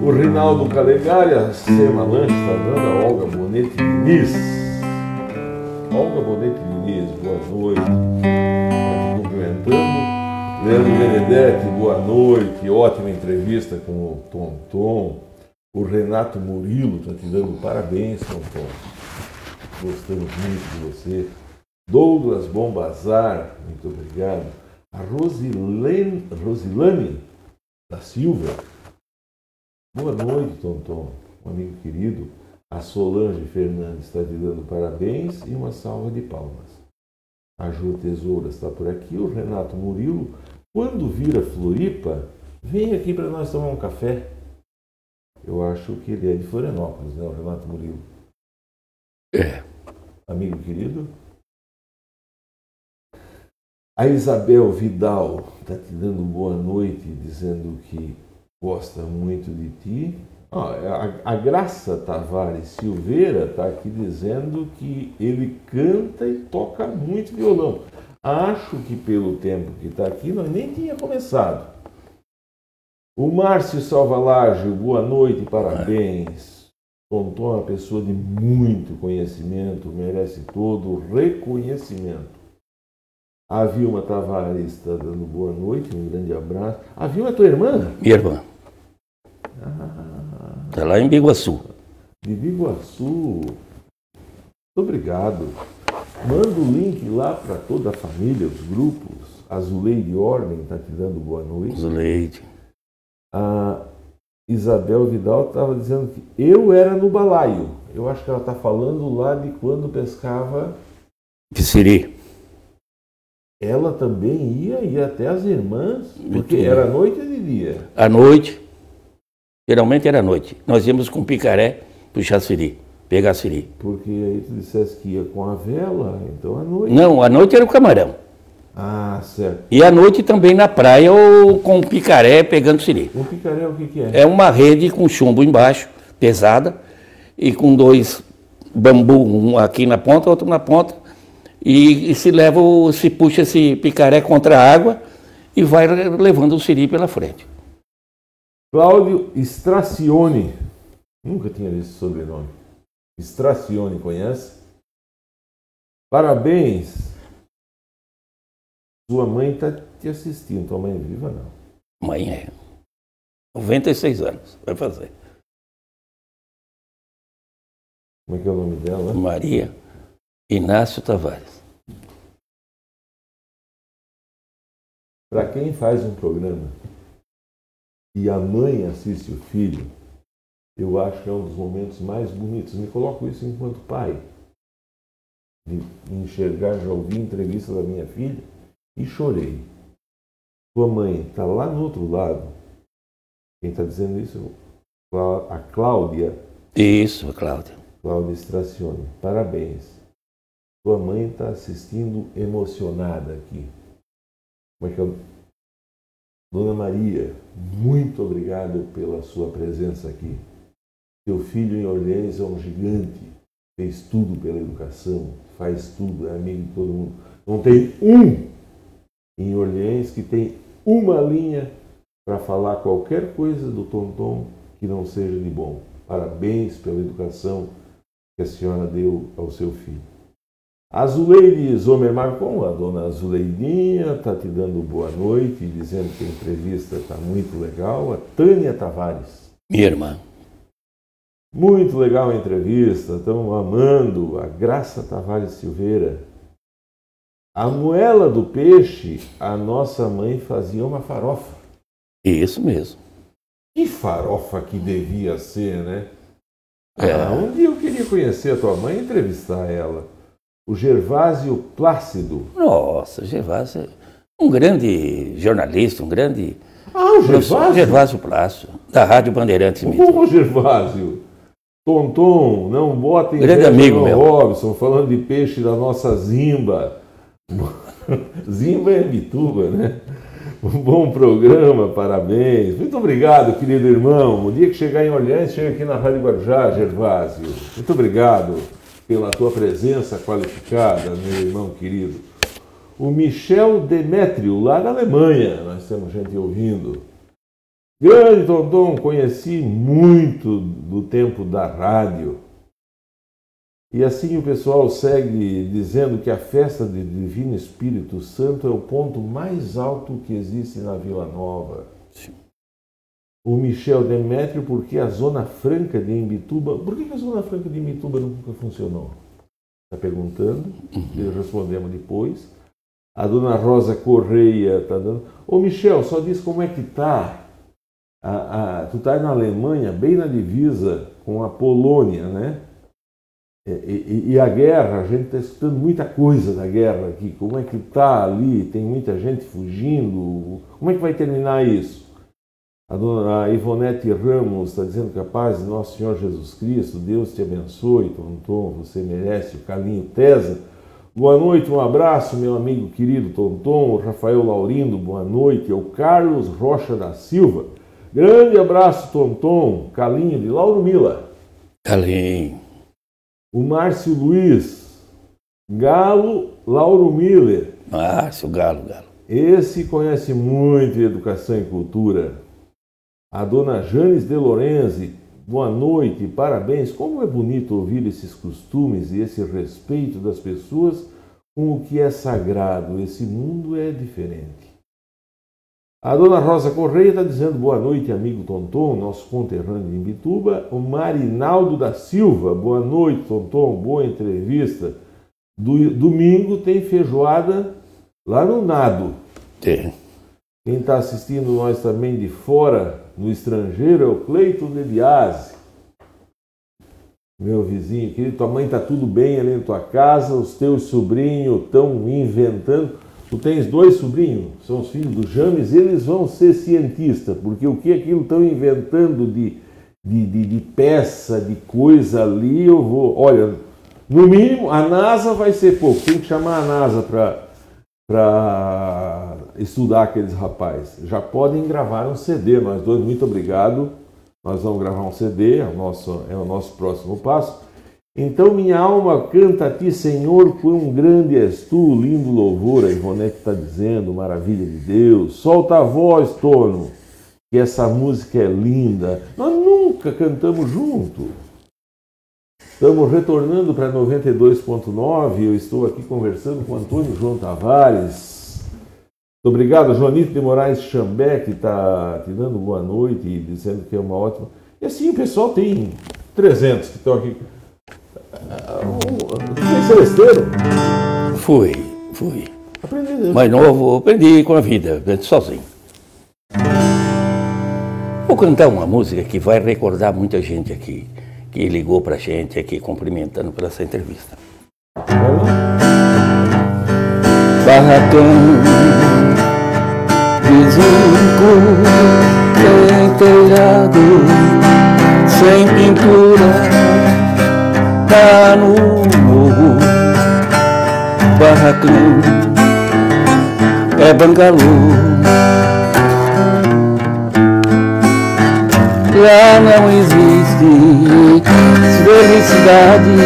[SPEAKER 1] O Rinaldo Calegari, a Sema Lanche está dando, a Olga Bonete Diniz. Olga Bonete Diniz, boa noite. Cumprimentando. Leandro Benedetti, boa noite. Ótima entrevista com o Tom Tom. O Renato Murilo está te dando parabéns, Tom Tom. Gostamos muito de você. Douglas Bombazar, muito obrigado. A Rosilene, Rosilane da Silva, Boa noite, Tonton, um amigo querido. A Solange Fernandes está te dando parabéns e uma salva de palmas. A Ju Tesoura está por aqui. O Renato Murilo, quando vir a Floripa, vem aqui para nós tomar um café. Eu acho que ele é de Florianópolis, né, o Renato Murilo?
[SPEAKER 2] É.
[SPEAKER 1] Amigo querido. A Isabel Vidal está te dando boa noite, dizendo que gosta muito de ti. Ah, a, a, Graça Tavares Silveira está aqui dizendo que ele canta e toca muito violão. Acho que pelo tempo que está aqui, nós nem tinha começado. O Márcio Salvalágio, boa noite, parabéns. Tonton é uma pessoa de muito conhecimento, merece todo o reconhecimento. A Vilma Tavares está dando boa noite, um grande abraço. A Vilma é tua irmã?
[SPEAKER 2] Minha irmã. Está lá em Biguaçu.
[SPEAKER 1] De Biguaçu. Muito obrigado. Manda o link lá para toda a família, os grupos. A Zuleide Ordem está te dando boa noite.
[SPEAKER 2] Zuleide.
[SPEAKER 1] A Isabel Vidal estava dizendo que eu era no balaio. Eu acho que ela está falando lá de quando pescava.
[SPEAKER 2] De Siri.
[SPEAKER 1] Ela também ia, ia até as irmãs, porque era noite ou de dia?
[SPEAKER 2] À noite. Geralmente era à noite. Nós íamos com picaré puxar siri, pegar siri.
[SPEAKER 1] Porque aí tu disseste que ia com a vela, então à noite.
[SPEAKER 2] Não, à noite era o camarão.
[SPEAKER 1] Ah, certo.
[SPEAKER 2] E à noite também na praia ou com picaré pegando siri.
[SPEAKER 1] O picaré o que, que é?
[SPEAKER 2] É uma rede com chumbo embaixo, pesada, e com dois bambu, um aqui na ponta, outro na ponta, e, e se leva, o- se puxa esse picaré contra a água e vai levando o siri pela frente.
[SPEAKER 1] Cláudio Stracione. Nunca tinha visto esse sobrenome. Stracione, conhece? Parabéns. Sua mãe está te assistindo. Tua mãe é viva, não?
[SPEAKER 2] Mãe é 96 anos, vai fazer.
[SPEAKER 1] Como é que é o nome dela?
[SPEAKER 2] Maria Inácio Tavares.
[SPEAKER 1] Para quem faz um programa e a mãe assiste o filho, eu acho que é um dos momentos mais bonitos. Me coloco isso enquanto pai. De enxergar, já ouvi entrevista da minha filha e chorei. Tua mãe está lá no outro lado. Quem está dizendo isso? A Cláudia.
[SPEAKER 2] Isso, Cláudia.
[SPEAKER 1] Cláudia Stracione. Parabéns. Tua mãe está assistindo emocionada aqui. Como é que eu... Dona Maria, muito obrigado pela sua presença aqui. Teu filho em Orleans é um gigante, fez tudo pela educação, faz tudo, é amigo de todo mundo. Não tem um em Orleans que tem uma linha para falar qualquer coisa do Tonton que não seja de bom. Parabéns pela educação que a senhora deu ao seu filho. Azuleide Zomer Marcon, a dona Azuleidinha, está te dando boa noite, dizendo que a entrevista está muito legal. A Tânia Tavares.
[SPEAKER 2] Minha irmã.
[SPEAKER 1] Muito legal a entrevista, estamos amando. A Graça Tavares Silveira. A moela do peixe, a nossa mãe fazia uma farofa.
[SPEAKER 2] Isso mesmo.
[SPEAKER 1] Que farofa que devia ser, né?
[SPEAKER 2] É.
[SPEAKER 1] Ah, um dia eu queria conhecer a tua mãe e entrevistar ela. O Gervásio Plácido.
[SPEAKER 2] Nossa, Gervásio é um grande jornalista, um grande.
[SPEAKER 1] Ah, o Gervásio?
[SPEAKER 2] Gervásio Plácido, da Rádio Bandeirantes
[SPEAKER 1] mesmo. Ô, Gervásio. Tonton, não botem
[SPEAKER 2] grande amigo meu.
[SPEAKER 1] Robson, falando de peixe da nossa Zimba. Zimba é Bituba, né? Um bom programa, parabéns. Muito obrigado, querido irmão. O dia que chegar em Orleans, chega aqui na Rádio Guarujá, Gervásio. Muito obrigado pela tua presença qualificada, meu irmão querido. O Michel Demétrio, lá da Alemanha, nós temos gente ouvindo. Grande Tonton, conheci muito do tempo da rádio. E assim o pessoal segue dizendo que a festa de Divino Espírito Santo é o ponto mais alto que existe na Vila Nova. O Michel Demétrio, porque a Zona Franca de Imbituba. Por que a Zona Franca de Imbituba nunca funcionou? Está perguntando, uhum. respondemos depois. A dona Rosa Correia está dando. Ô Michel, só diz como é que está. tu está na Alemanha, bem na divisa com a Polônia, né? E, e, e, a guerra, a gente está escutando muita coisa da guerra aqui. Como é que está ali? Tem muita gente fugindo. Como é que vai terminar isso? A dona Ivonete Ramos está dizendo que a paz de nosso Senhor Jesus Cristo, Deus te abençoe, Tonton, você merece. O Carlinho Tesa, boa noite, um abraço, meu amigo querido Tonton. O Rafael Laurindo, boa noite. O Carlos Rocha da Silva, grande abraço, Tonton. Calinho de Lauro Mila.
[SPEAKER 2] Calinho
[SPEAKER 1] o Márcio Luiz, Galo Lauro Miller.
[SPEAKER 2] Márcio, Galo, Galo.
[SPEAKER 1] Esse conhece muito educação e cultura. A dona Janes de Lorenzi, boa noite, parabéns. Como é bonito ouvir esses costumes e esse respeito das pessoas com o que é sagrado. Esse mundo é diferente. A dona Rosa Correia está dizendo boa noite, amigo Tonton, nosso conterrâneo de Imbituba. O Marinaldo da Silva, boa noite, Tonton, boa entrevista. Do, domingo tem feijoada lá no Nado.
[SPEAKER 2] Tem.
[SPEAKER 1] Quem está assistindo nós também de fora, no estrangeiro, é o Cleito de Biase. Meu vizinho querido, tua mãe está tudo bem ali na tua casa, os teus sobrinhos estão inventando. Tu tens dois sobrinhos, são os filhos do James, eles vão ser cientistas, porque o que aquilo estão inventando de, de, de, de, peça, de coisa ali, eu vou. Olha, no mínimo, a NASA vai ser pouco, tem que chamar a NASA para estudar aqueles rapazes. Já podem gravar um CD, nós dois, muito obrigado. Nós vamos gravar um CD, é o nosso, é o nosso próximo passo. Então minha alma canta a ti, Senhor, quão grande és tu, lindo louvor, a Ivonete está dizendo, maravilha de Deus. Solta a voz, Tono, que essa música é linda. Nós nunca cantamos junto. Estamos retornando para 92.9, eu estou aqui conversando com Antônio João Tavares. Muito obrigado, Joanito de Moraes Chambé, que está te dando boa noite e dizendo que é uma ótima... E assim, o pessoal tem 300 que estão aqui foi celesteiro?
[SPEAKER 2] Fui, fui. Aprendi. Mais novo, aprendi com a vida, sozinho. Vou cantar uma música que vai recordar muita gente aqui, que ligou pra gente aqui cumprimentando por essa entrevista. Barracão sem telhado, sem pintura, tá no morro, barracão, é bangalô. Lá não existe felicidade,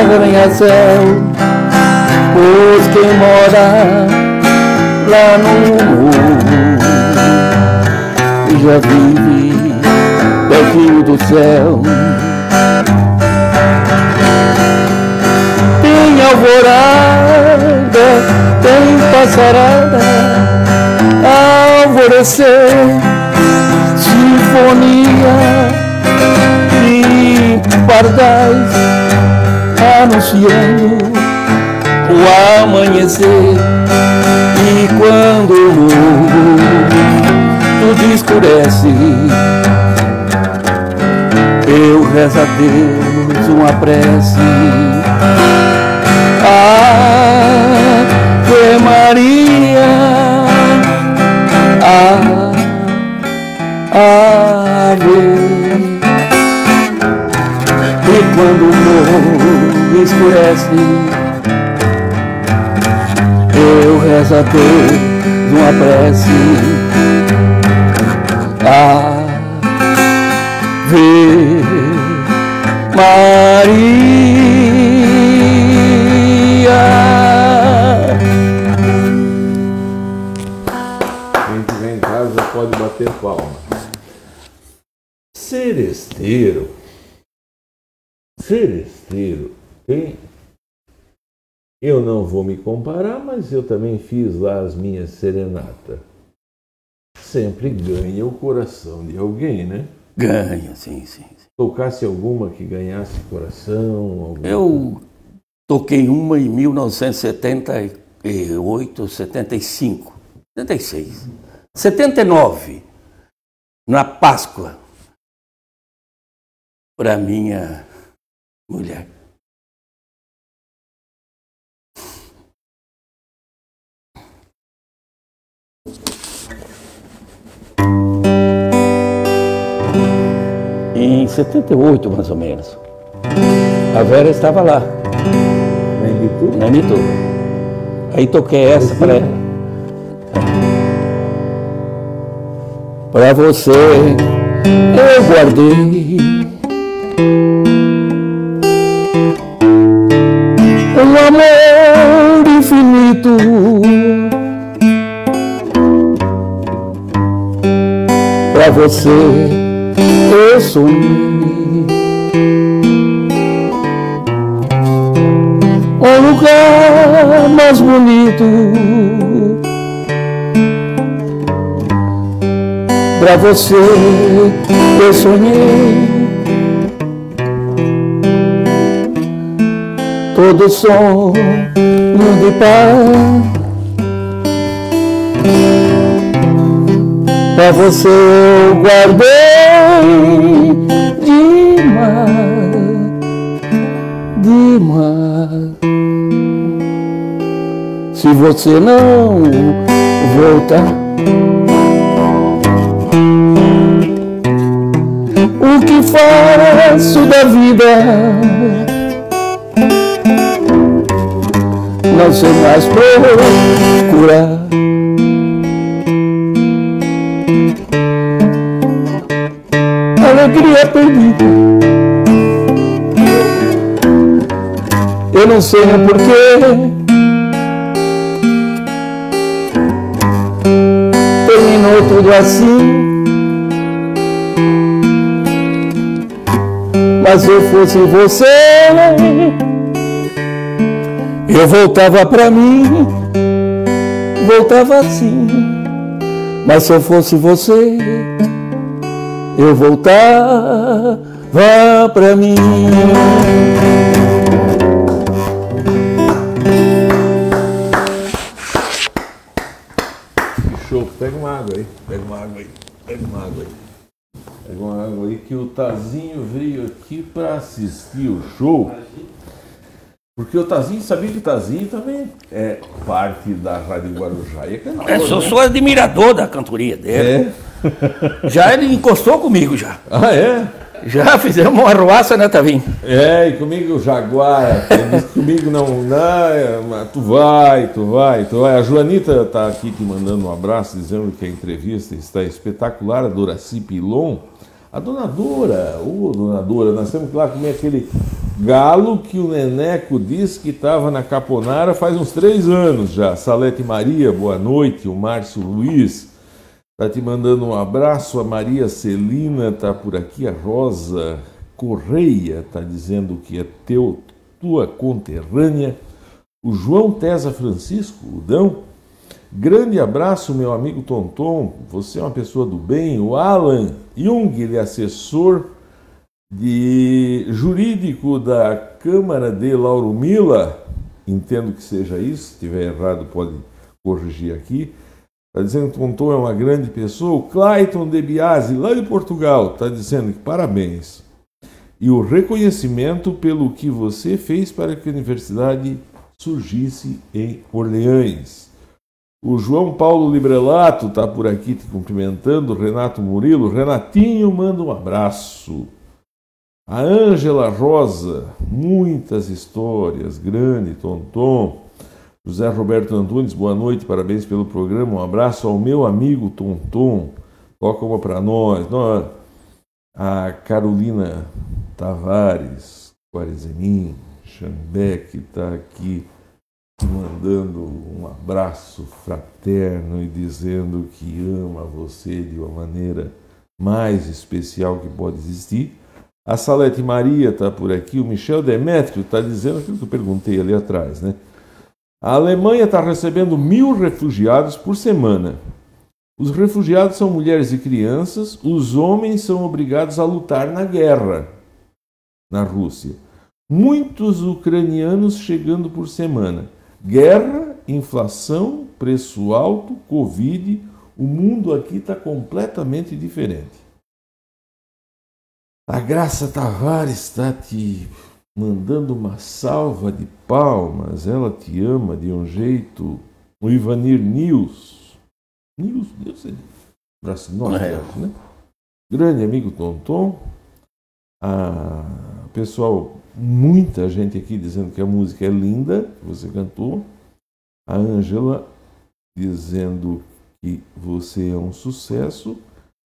[SPEAKER 2] arranha-céu, pois quem mora lá no morro já vive pertinho do céu. Tem alvorada, tem passarada, alvorecer, sinfonia e pardais anunciando o amanhecer. E quando o mundo tudo escurece eu rezo a Deus uma prece. Ave Maria Ave. E quando o morro escurece eu rezo a Deus uma prece. Ave Maria.
[SPEAKER 1] Quem estiver em casa pode bater palma. Seresteiro. Seresteiro tem eu não vou me comparar, mas eu também fiz lá as minhas serenatas. Sempre ganha o coração de alguém, né?
[SPEAKER 2] Ganha, sim, sim. sim.
[SPEAKER 1] Tocasse alguma que ganhasse coração? Alguma...
[SPEAKER 2] Eu toquei uma em 1978, 75, 76, 79, na Páscoa, para minha mulher. Em 78, mais ou menos. A Vera estava lá.
[SPEAKER 1] Na Imitu?
[SPEAKER 2] Na Imitu. Aí toquei essa para ela. Para você eu guardei um amor infinito. Para você eu sonhei um lugar mais bonito Pra você eu sonhei. Todo sonho de paz Pra você eu guardei demais, demais. Se você não voltar, o que faço da vida? Não sei mais procurar. Alegria perdida. Eu não sei o porquê. Terminou tudo assim. Mas se eu fosse você, eu voltava pra mim, voltava assim. Mas se eu fosse você, eu voltar, vá pra mim.
[SPEAKER 1] Que show, pega uma água aí, pega uma água aí, pega uma água aí. Pega uma água aí que o Tazinho veio aqui para assistir o show. Porque o Tazinho, sabia que o Tazinho também é parte da Rádio Guarujá e é cantor,
[SPEAKER 2] É, sou,
[SPEAKER 1] né?
[SPEAKER 2] sou admirador da cantoria dele.
[SPEAKER 1] É?
[SPEAKER 2] Já ele encostou comigo já.
[SPEAKER 1] Ah, é?
[SPEAKER 2] Já fizemos uma arruaça, né, Tavinho?
[SPEAKER 1] É, e comigo o Jaguar, comigo não, não, é, mas tu vai, tu vai, tu vai. A Joanita está aqui te mandando um abraço, dizendo que a entrevista está espetacular, a Doraci Pilon. A dona Dora, ô dona Dora, nós temos que lá comer aquele galo que o Neneco disse que estava na Caponara faz uns três anos já. Salete Maria, boa noite, o Márcio Luiz. Está te mandando um abraço. A Maria Celina está por aqui. A Rosa Correia está dizendo que é teu, tua conterrânea. O João Tesa Francisco, o Dão. Grande abraço, meu amigo Tonton. Você é uma pessoa do bem. O Alan Jung, ele é assessor de jurídico da Câmara de Lauro Mila. Entendo que seja isso. Se estiver errado, pode corrigir aqui. Está dizendo que Tonton é uma grande pessoa. O Clayton de Biasi, lá de Portugal, está dizendo que parabéns. E o reconhecimento pelo que você fez para que a universidade surgisse em Orleans. O João Paulo Librelato está por aqui te cumprimentando. Renato Murilo. Renatinho manda um abraço. A Ângela Rosa, muitas histórias, grande, Tonton. José Roberto Antunes, boa noite, parabéns pelo programa. Um abraço ao meu amigo Tonton. Toca uma para nós. nós. A Carolina Tavares, Quarezemin, Xambeck está aqui mandando um abraço fraterno e dizendo que ama você de uma maneira mais especial que pode existir. A Salete Maria está por aqui, o Michel Demétrio está dizendo aquilo que eu perguntei ali atrás, né? A Alemanha está recebendo mil refugiados por semana. Os refugiados são mulheres e crianças, os homens são obrigados a lutar na guerra na Rússia. Muitos ucranianos chegando por semana. Guerra, inflação, preço alto, Covid, o mundo aqui está completamente diferente. A Graça Tavares está te mandando uma salva de palmas, ela te ama de um jeito. O Ivanir Nils. Nils, Deus é braço enorme,
[SPEAKER 2] É.
[SPEAKER 1] né? Grande amigo Tonton. A pessoal, muita gente aqui dizendo que a música é linda, que você cantou. A Ângela dizendo que você é um sucesso.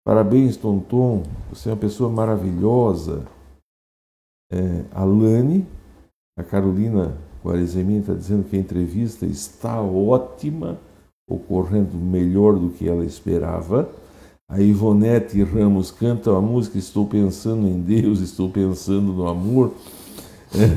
[SPEAKER 1] Parabéns, Tonton. Você é uma pessoa maravilhosa. É, a Lani, a Carolina Guarezemin está dizendo que a entrevista está ótima, ocorrendo melhor do que ela esperava. A Ivonete Ramos canta a música Estou pensando em Deus, estou pensando no amor.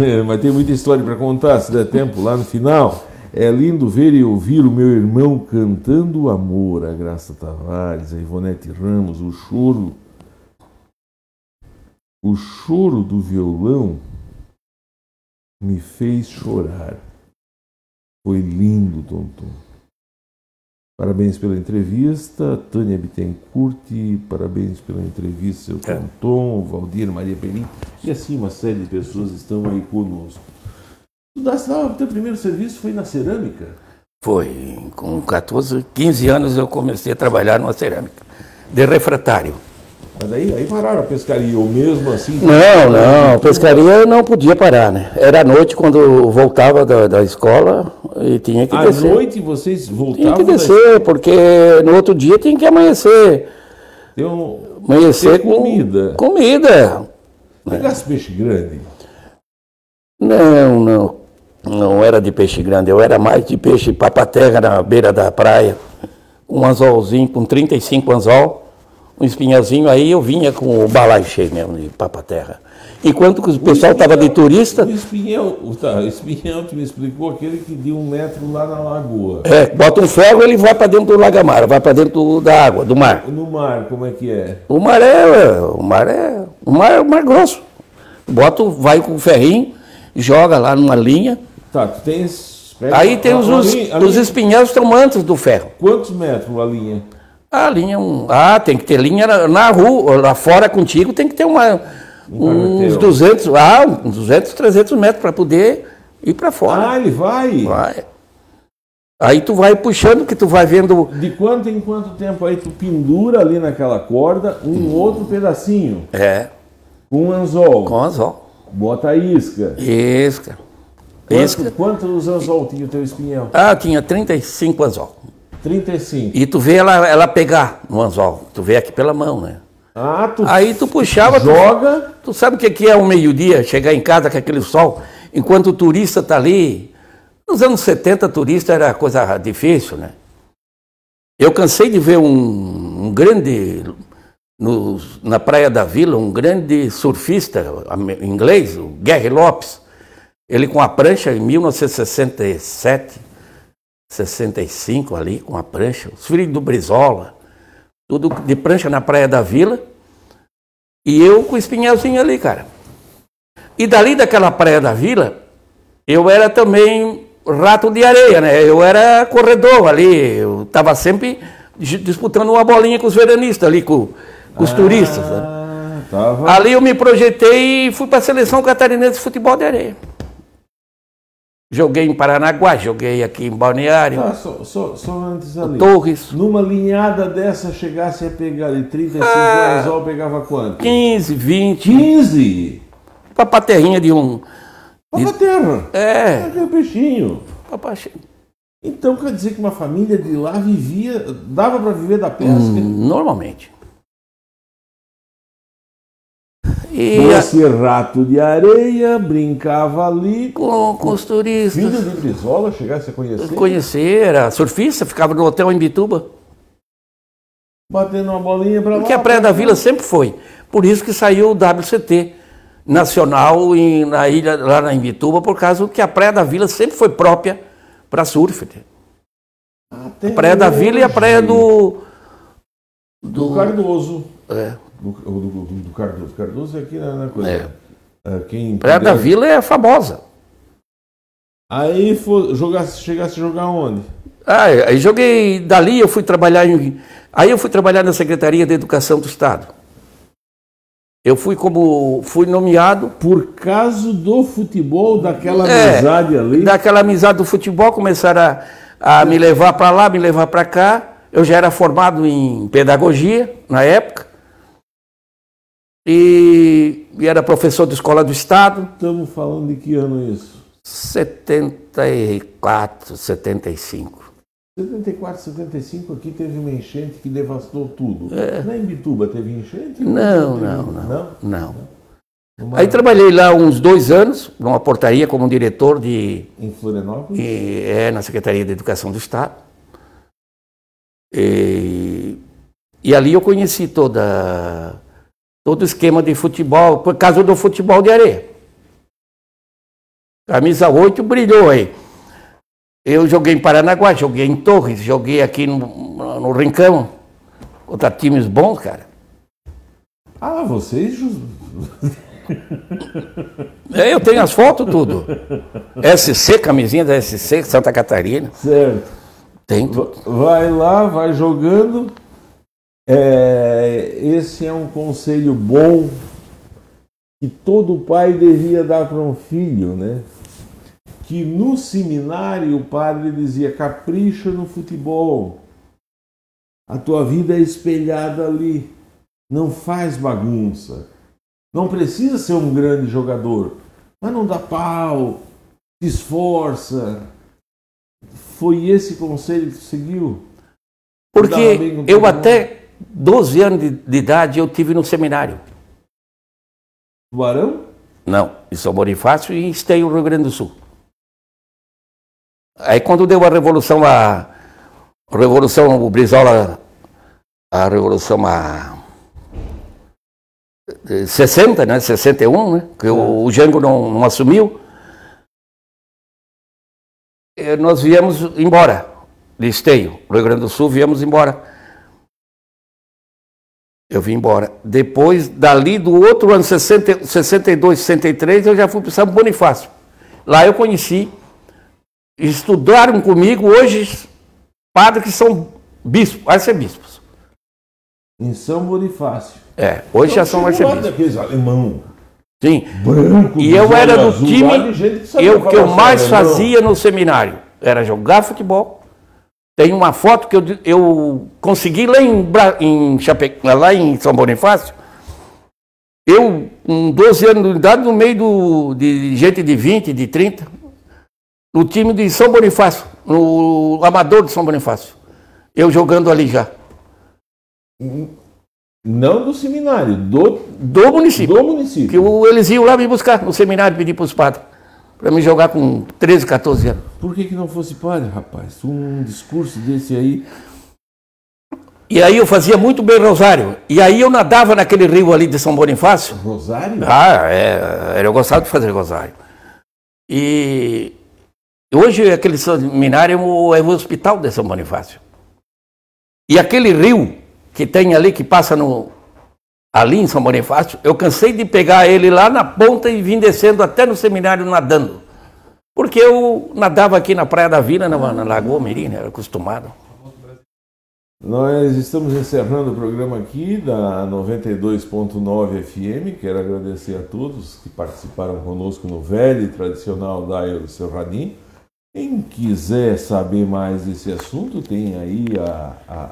[SPEAKER 1] É, mas tem muita história para contar, se der tempo, lá no final. É lindo ver e ouvir o meu irmão cantando o amor, a Graça Tavares, a Ivonete Ramos, o choro. O choro do violão me fez chorar. Foi lindo, Tonton. Parabéns pela entrevista, Tânia Bittencourt, parabéns pela entrevista, seu
[SPEAKER 2] É.
[SPEAKER 1] Tonton, Valdir Maria Perim, e assim uma série de pessoas estão aí conosco. Tu daste lá, o teu primeiro serviço foi na cerâmica?
[SPEAKER 2] Foi, com 14, 15 anos eu comecei a trabalhar numa cerâmica, de refratário.
[SPEAKER 1] Mas aí, aí pararam a pescaria, ou mesmo assim...
[SPEAKER 2] Não, não, pescaria não podia parar, né? Era à noite quando voltava da, da escola e tinha que
[SPEAKER 1] À
[SPEAKER 2] descer.
[SPEAKER 1] noite vocês
[SPEAKER 2] Tinha
[SPEAKER 1] voltavam
[SPEAKER 2] que
[SPEAKER 1] da
[SPEAKER 2] descer, porque no outro dia tinha que amanhecer.
[SPEAKER 1] Um...
[SPEAKER 2] Amanhecer com
[SPEAKER 1] comida.
[SPEAKER 2] Comida.
[SPEAKER 1] Pegasse peixe grande.
[SPEAKER 2] Não, não. Não era de peixe grande, eu era mais de peixe papaterra na beira da praia. Um anzolzinho com 35 anzol, um espinhazinho, aí eu vinha com o balaio cheio mesmo de papaterra. Enquanto que o pessoal estava de turista,
[SPEAKER 1] O espinhel, o- tá, o espinhel tu me explicou aquele que deu um metro lá na lagoa.
[SPEAKER 2] é, bota um ferro ele vai para dentro do lagamar, vai para dentro da água, do mar.
[SPEAKER 1] No mar, como é que é?
[SPEAKER 2] O mar é, o mar é, o mar é o mar grosso. Bota, vai com o ferrinho, joga lá numa linha.
[SPEAKER 1] Tá, tu tens.
[SPEAKER 2] Aí tem os, os,
[SPEAKER 1] linha-
[SPEAKER 2] os espinhéis estão antes do ferro.
[SPEAKER 1] Quantos metros a linha?
[SPEAKER 2] A linha, um, ah, tem que ter linha na, na rua, lá fora contigo tem que ter uma, uns
[SPEAKER 1] carretel.
[SPEAKER 2] 200, ah, uns 200, 300 metros para poder ir para fora.
[SPEAKER 1] Ah, ele vai?
[SPEAKER 2] Vai. Aí tu vai puxando, que tu vai vendo.
[SPEAKER 1] De quanto em quanto tempo aí tu pendura ali naquela corda um outro pedacinho
[SPEAKER 2] É,
[SPEAKER 1] com um anzol.
[SPEAKER 2] com anzol.
[SPEAKER 1] Bota a isca.
[SPEAKER 2] Isca.
[SPEAKER 1] Quanto,
[SPEAKER 2] Isca.
[SPEAKER 1] Quantos anzol tinha o teu espinhel?
[SPEAKER 2] Ah, tinha 35 anzol.
[SPEAKER 1] 35.
[SPEAKER 2] E tu vê ela, ela pegar no anzol. Tu vê aqui pela mão, né?
[SPEAKER 1] Ah, tu
[SPEAKER 2] Aí tu puxava, tu,
[SPEAKER 1] joga.
[SPEAKER 2] tu sabe o que que é um meio-dia, chegar em casa com aquele sol, enquanto o turista tá ali. Nos anos 70, turista era coisa difícil, né? Eu cansei de ver um, um grande, no- na Praia da Vila, um grande surfista inglês, o Gary Lopes. Ele com a prancha em 1967, 65 ali, com a prancha. Os filhos do Brizola, tudo de prancha na Praia da Vila. E eu com o espinhelzinho ali, cara. E dali daquela Praia da Vila, eu era também rato de areia, né? Eu era corredor ali, eu estava sempre dis- disputando uma bolinha com os veranistas ali, com, com os turistas. né?
[SPEAKER 1] Ah.
[SPEAKER 2] Ali eu me projetei e fui para a seleção catarinense de futebol de areia. Joguei em Paranaguá, joguei aqui em Balneário,
[SPEAKER 1] Tá, só, só, só antes ali.
[SPEAKER 2] Torres,
[SPEAKER 1] Numa linhada dessa, chegasse a pegar de 35
[SPEAKER 2] Ah.
[SPEAKER 1] anzol, pegava quanto?
[SPEAKER 2] 15, 20,
[SPEAKER 1] 15?
[SPEAKER 2] para terrinha de um.
[SPEAKER 1] Pra terra.
[SPEAKER 2] É,
[SPEAKER 1] Aquele peixinho.
[SPEAKER 2] papai.
[SPEAKER 1] Então quer dizer que uma família de lá vivia, dava para viver da pesca?
[SPEAKER 2] Hum, Normalmente. E
[SPEAKER 1] Fosse rato de areia, brincava ali.
[SPEAKER 2] com, com os turistas.
[SPEAKER 1] Filho de Brizola, chegasse a conhecer,
[SPEAKER 2] Conhecer, era surfista, ficava no hotel em Bituba.
[SPEAKER 1] batendo uma bolinha para lá.
[SPEAKER 2] Porque a Praia da Vila sempre foi. Por isso que saiu o WCT nacional em- na ilha, lá na Imbituba, por causa que a Praia da Vila sempre foi própria para surf.
[SPEAKER 1] Até
[SPEAKER 2] A Praia da Vila e a. Praia do.
[SPEAKER 1] Do Cardoso.
[SPEAKER 2] É,
[SPEAKER 1] Do, do, do, do Cardoso. Cardoso é aqui na, na coisa.
[SPEAKER 2] É.
[SPEAKER 1] Ah, quem
[SPEAKER 2] Praia da
[SPEAKER 1] puder-
[SPEAKER 2] Vila é famosa.
[SPEAKER 1] Aí jogasse, chegasse a jogar onde?
[SPEAKER 2] Ah, aí joguei dali, eu fui trabalhar em. Aí eu fui trabalhar na Secretaria de Educação do Estado. Eu fui como. fui nomeado
[SPEAKER 1] Por causa do futebol, daquela
[SPEAKER 2] É,
[SPEAKER 1] amizade ali.
[SPEAKER 2] daquela amizade do futebol, começaram a, a me levar para lá, me levar para cá. Eu já era formado em pedagogia na época. E, e era professor de escola do Estado,
[SPEAKER 1] Estamos falando de que ano isso?
[SPEAKER 2] 74, 75.
[SPEAKER 1] 74, 75 aqui teve uma enchente que devastou tudo. Na Imbituba teve enchente?
[SPEAKER 2] É. Não,
[SPEAKER 1] teve-
[SPEAKER 2] não, não. Não.
[SPEAKER 1] Uma-
[SPEAKER 2] Aí trabalhei lá uns dois anos, numa portaria como diretor de,
[SPEAKER 1] Em Florianópolis?
[SPEAKER 2] e, é, na Secretaria de Educação do Estado. E, e ali eu conheci toda, todo esquema de futebol, por causa do futebol de areia. Camisa 8 brilhou aí. Eu joguei em Paranaguá, joguei em Torres, joguei aqui no, no Rincão, contra times bons, cara.
[SPEAKER 1] Ah, vocês.
[SPEAKER 2] É, eu tenho as fotos, tudo. SC, camisinha da SC, Santa Catarina.
[SPEAKER 1] Certo.
[SPEAKER 2] Tem tudo.
[SPEAKER 1] Va- Vai lá, vai jogando. É, esse é um conselho bom que todo pai devia dar para um filho, né? Que no seminário o padre dizia: capricha no futebol. A tua vida é espelhada ali. Não faz bagunça. Não precisa ser um grande jogador, mas não dá pau, se esforça. Foi esse conselho que tu seguiu?
[SPEAKER 2] Porque eu até 12 anos de, de idade eu tive no seminário.
[SPEAKER 1] Tubarão?
[SPEAKER 2] Não, em São Bonifácio e em Esteio, Rio Grande do Sul. Aí quando deu a revolução, a, a revolução, o Brizola, a revolução a, eh, 60, né, 61, né, que o, o Jango não, não assumiu, eh, nós viemos embora de Esteio, Rio Grande do Sul, viemos embora. Eu vim embora. Depois, dali do outro ano, 60, 62, 63, eu já fui para São Bonifácio. Lá eu conheci, estudaram comigo hoje padres que são bispos, arcebispos.
[SPEAKER 1] Em São Bonifácio.
[SPEAKER 2] É, hoje já são arcebispos.
[SPEAKER 1] daqueles alemão.
[SPEAKER 2] Sim.
[SPEAKER 1] Branco,
[SPEAKER 2] E eu era do
[SPEAKER 1] azul,
[SPEAKER 2] time. Eu, o que eu mais
[SPEAKER 1] não.
[SPEAKER 2] fazia no seminário era jogar futebol. Tem uma foto que eu, eu consegui lá em, Bra- em Chape- lá em São Bonifácio. Eu, com 12 anos de idade, no meio do, de gente de 20, de 30, no time de São Bonifácio, no Amador de São Bonifácio. Eu jogando ali já.
[SPEAKER 1] Não do seminário, do,
[SPEAKER 2] Do município.
[SPEAKER 1] do município.
[SPEAKER 2] Que o- eles iam lá me buscar no seminário, pedir para os padres. Para me jogar com 13, 14 anos.
[SPEAKER 1] Por que, que não fosse padre, rapaz? Um discurso desse aí.
[SPEAKER 2] E aí eu fazia muito bem rosário. E aí eu nadava naquele rio ali de São Bonifácio.
[SPEAKER 1] Rosário?
[SPEAKER 2] Ah, é, eu gostava de fazer rosário. E hoje aquele seminário é o, é o hospital de São Bonifácio. E aquele rio que tem ali, que passa no, ali em São Bonifácio, eu cansei de pegar ele lá na ponta e vim descendo até no seminário nadando. Porque eu nadava aqui na Praia da Vila, na, na Lagoa Mirim, né, era acostumado.
[SPEAKER 1] Nós estamos encerrando o programa aqui da 92.9 FM. Quero agradecer a todos que participaram conosco no velho e tradicional Dial do seu Radim. Quem quiser saber mais desse assunto, tem aí a- a-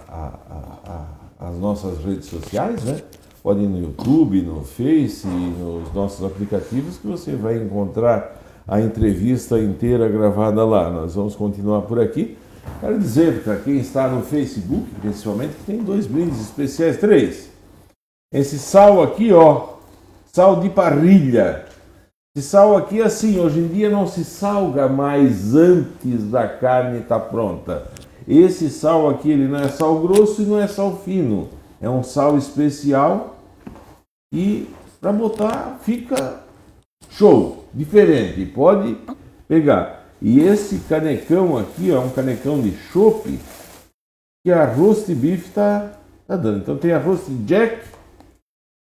[SPEAKER 1] a- as nossas redes sociais, né? Pode ir no YouTube, no Face, nos nossos aplicativos, que você vai encontrar a entrevista inteira gravada lá. Nós vamos continuar por aqui. Quero dizer para quem está no Facebook, principalmente, que tem dois brindes especiais, três. Esse sal aqui, ó, sal de parrilha. Esse sal aqui, assim, hoje em dia não se salga mais antes da carne estar pronta. Esse sal aqui, ele não é sal grosso e não é sal fino. É um sal especial e para botar fica show, diferente. Pode pegar. E esse canecão aqui, ó, é um canecão de chopp que arroz de bife tá, tá dando. Então tem arroz de jack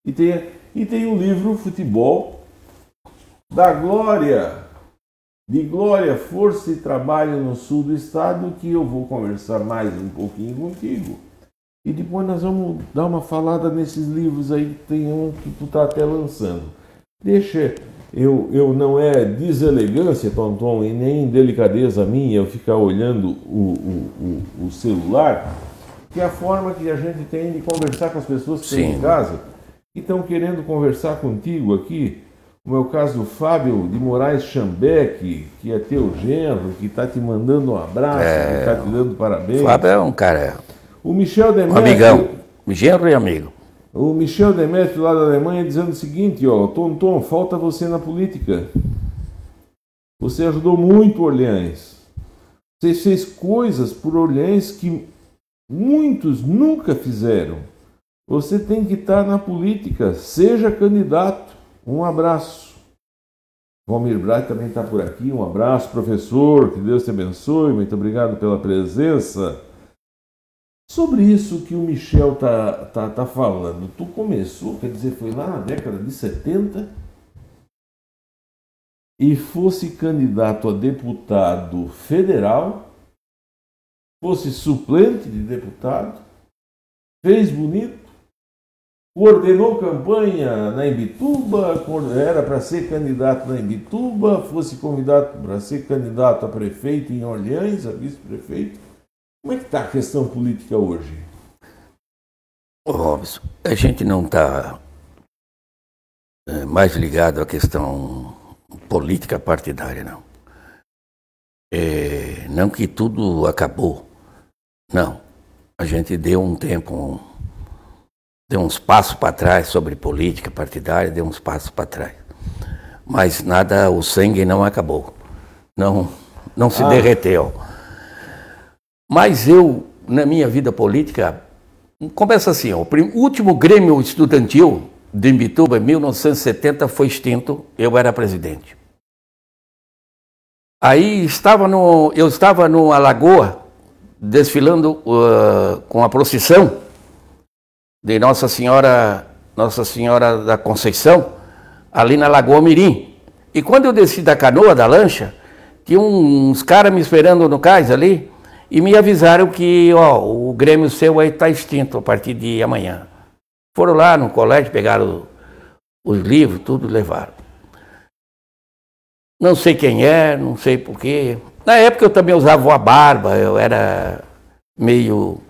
[SPEAKER 1] e tem, e tem o livro Futebol da Glória, de Glória, Força e Trabalho no Sul do Estado, que eu vou conversar mais um pouquinho contigo. E depois nós vamos dar uma falada nesses livros aí, que tem um que tu tá até lançando. Deixa, eu, eu não é deselegância, Tonton, e nem delicadeza minha eu ficar olhando o, o, o, o celular, que é a forma que a gente tem de conversar com as pessoas que estão
[SPEAKER 2] Sim.
[SPEAKER 1] em casa, que estão querendo conversar contigo aqui. O meu caso do Fábio de Moraes Chambeck, que é teu genro, que está te mandando um abraço, que está te dando parabéns.
[SPEAKER 2] O Fábio é um cara,
[SPEAKER 1] O Michel Demetrio,
[SPEAKER 2] amigão, genro e amigo.
[SPEAKER 1] o Michel Demetrio lá da Alemanha dizendo o seguinte, ó, Tom Tom, falta você na política. Você ajudou muito Orleans. Você fez coisas por Orleans que muitos nunca fizeram. Você tem que estar na política, seja candidato. Um abraço. Valmir Bright também está por aqui. Um abraço, professor. Que Deus te abençoe. Muito obrigado pela presença. Sobre isso que o Michel tá, tá, tá falando, tu começou, quer dizer, foi lá na década de 70 e fosse candidato a deputado federal, fosse suplente de deputado, fez bonito, coordenou campanha na Imbituba, era para ser candidato na Imbituba, fosse convidado para ser candidato a prefeito em Orleans, a vice-prefeito. Como é que está a questão política hoje?
[SPEAKER 2] Robson, a gente não está mais ligado à questão política partidária, não. É, não que tudo acabou. Não. A gente deu um tempo, um- deu uns passos para trás sobre política partidária, deu uns passos para trás. Mas nada, o sangue não acabou. Não, não se
[SPEAKER 1] Ah.
[SPEAKER 2] derreteu. Mas eu, na minha vida política, começa assim, ó, o último Grêmio Estudantil de Imbituba, em 1970, foi extinto, eu era presidente. Aí estava no, eu estava no Alagoa, desfilando uh, com a procissão de Nossa Senhora, Nossa Senhora da Conceição, ali na Lagoa Mirim. E quando eu desci da canoa, da lancha, tinha uns caras me esperando no cais ali e me avisaram que ó, o Grêmio seu aí está extinto a partir de amanhã. Foram lá no colégio, pegaram os livros, tudo levaram. Não sei quem é, não sei porquê. Na época eu também usava uma barba, eu era meio,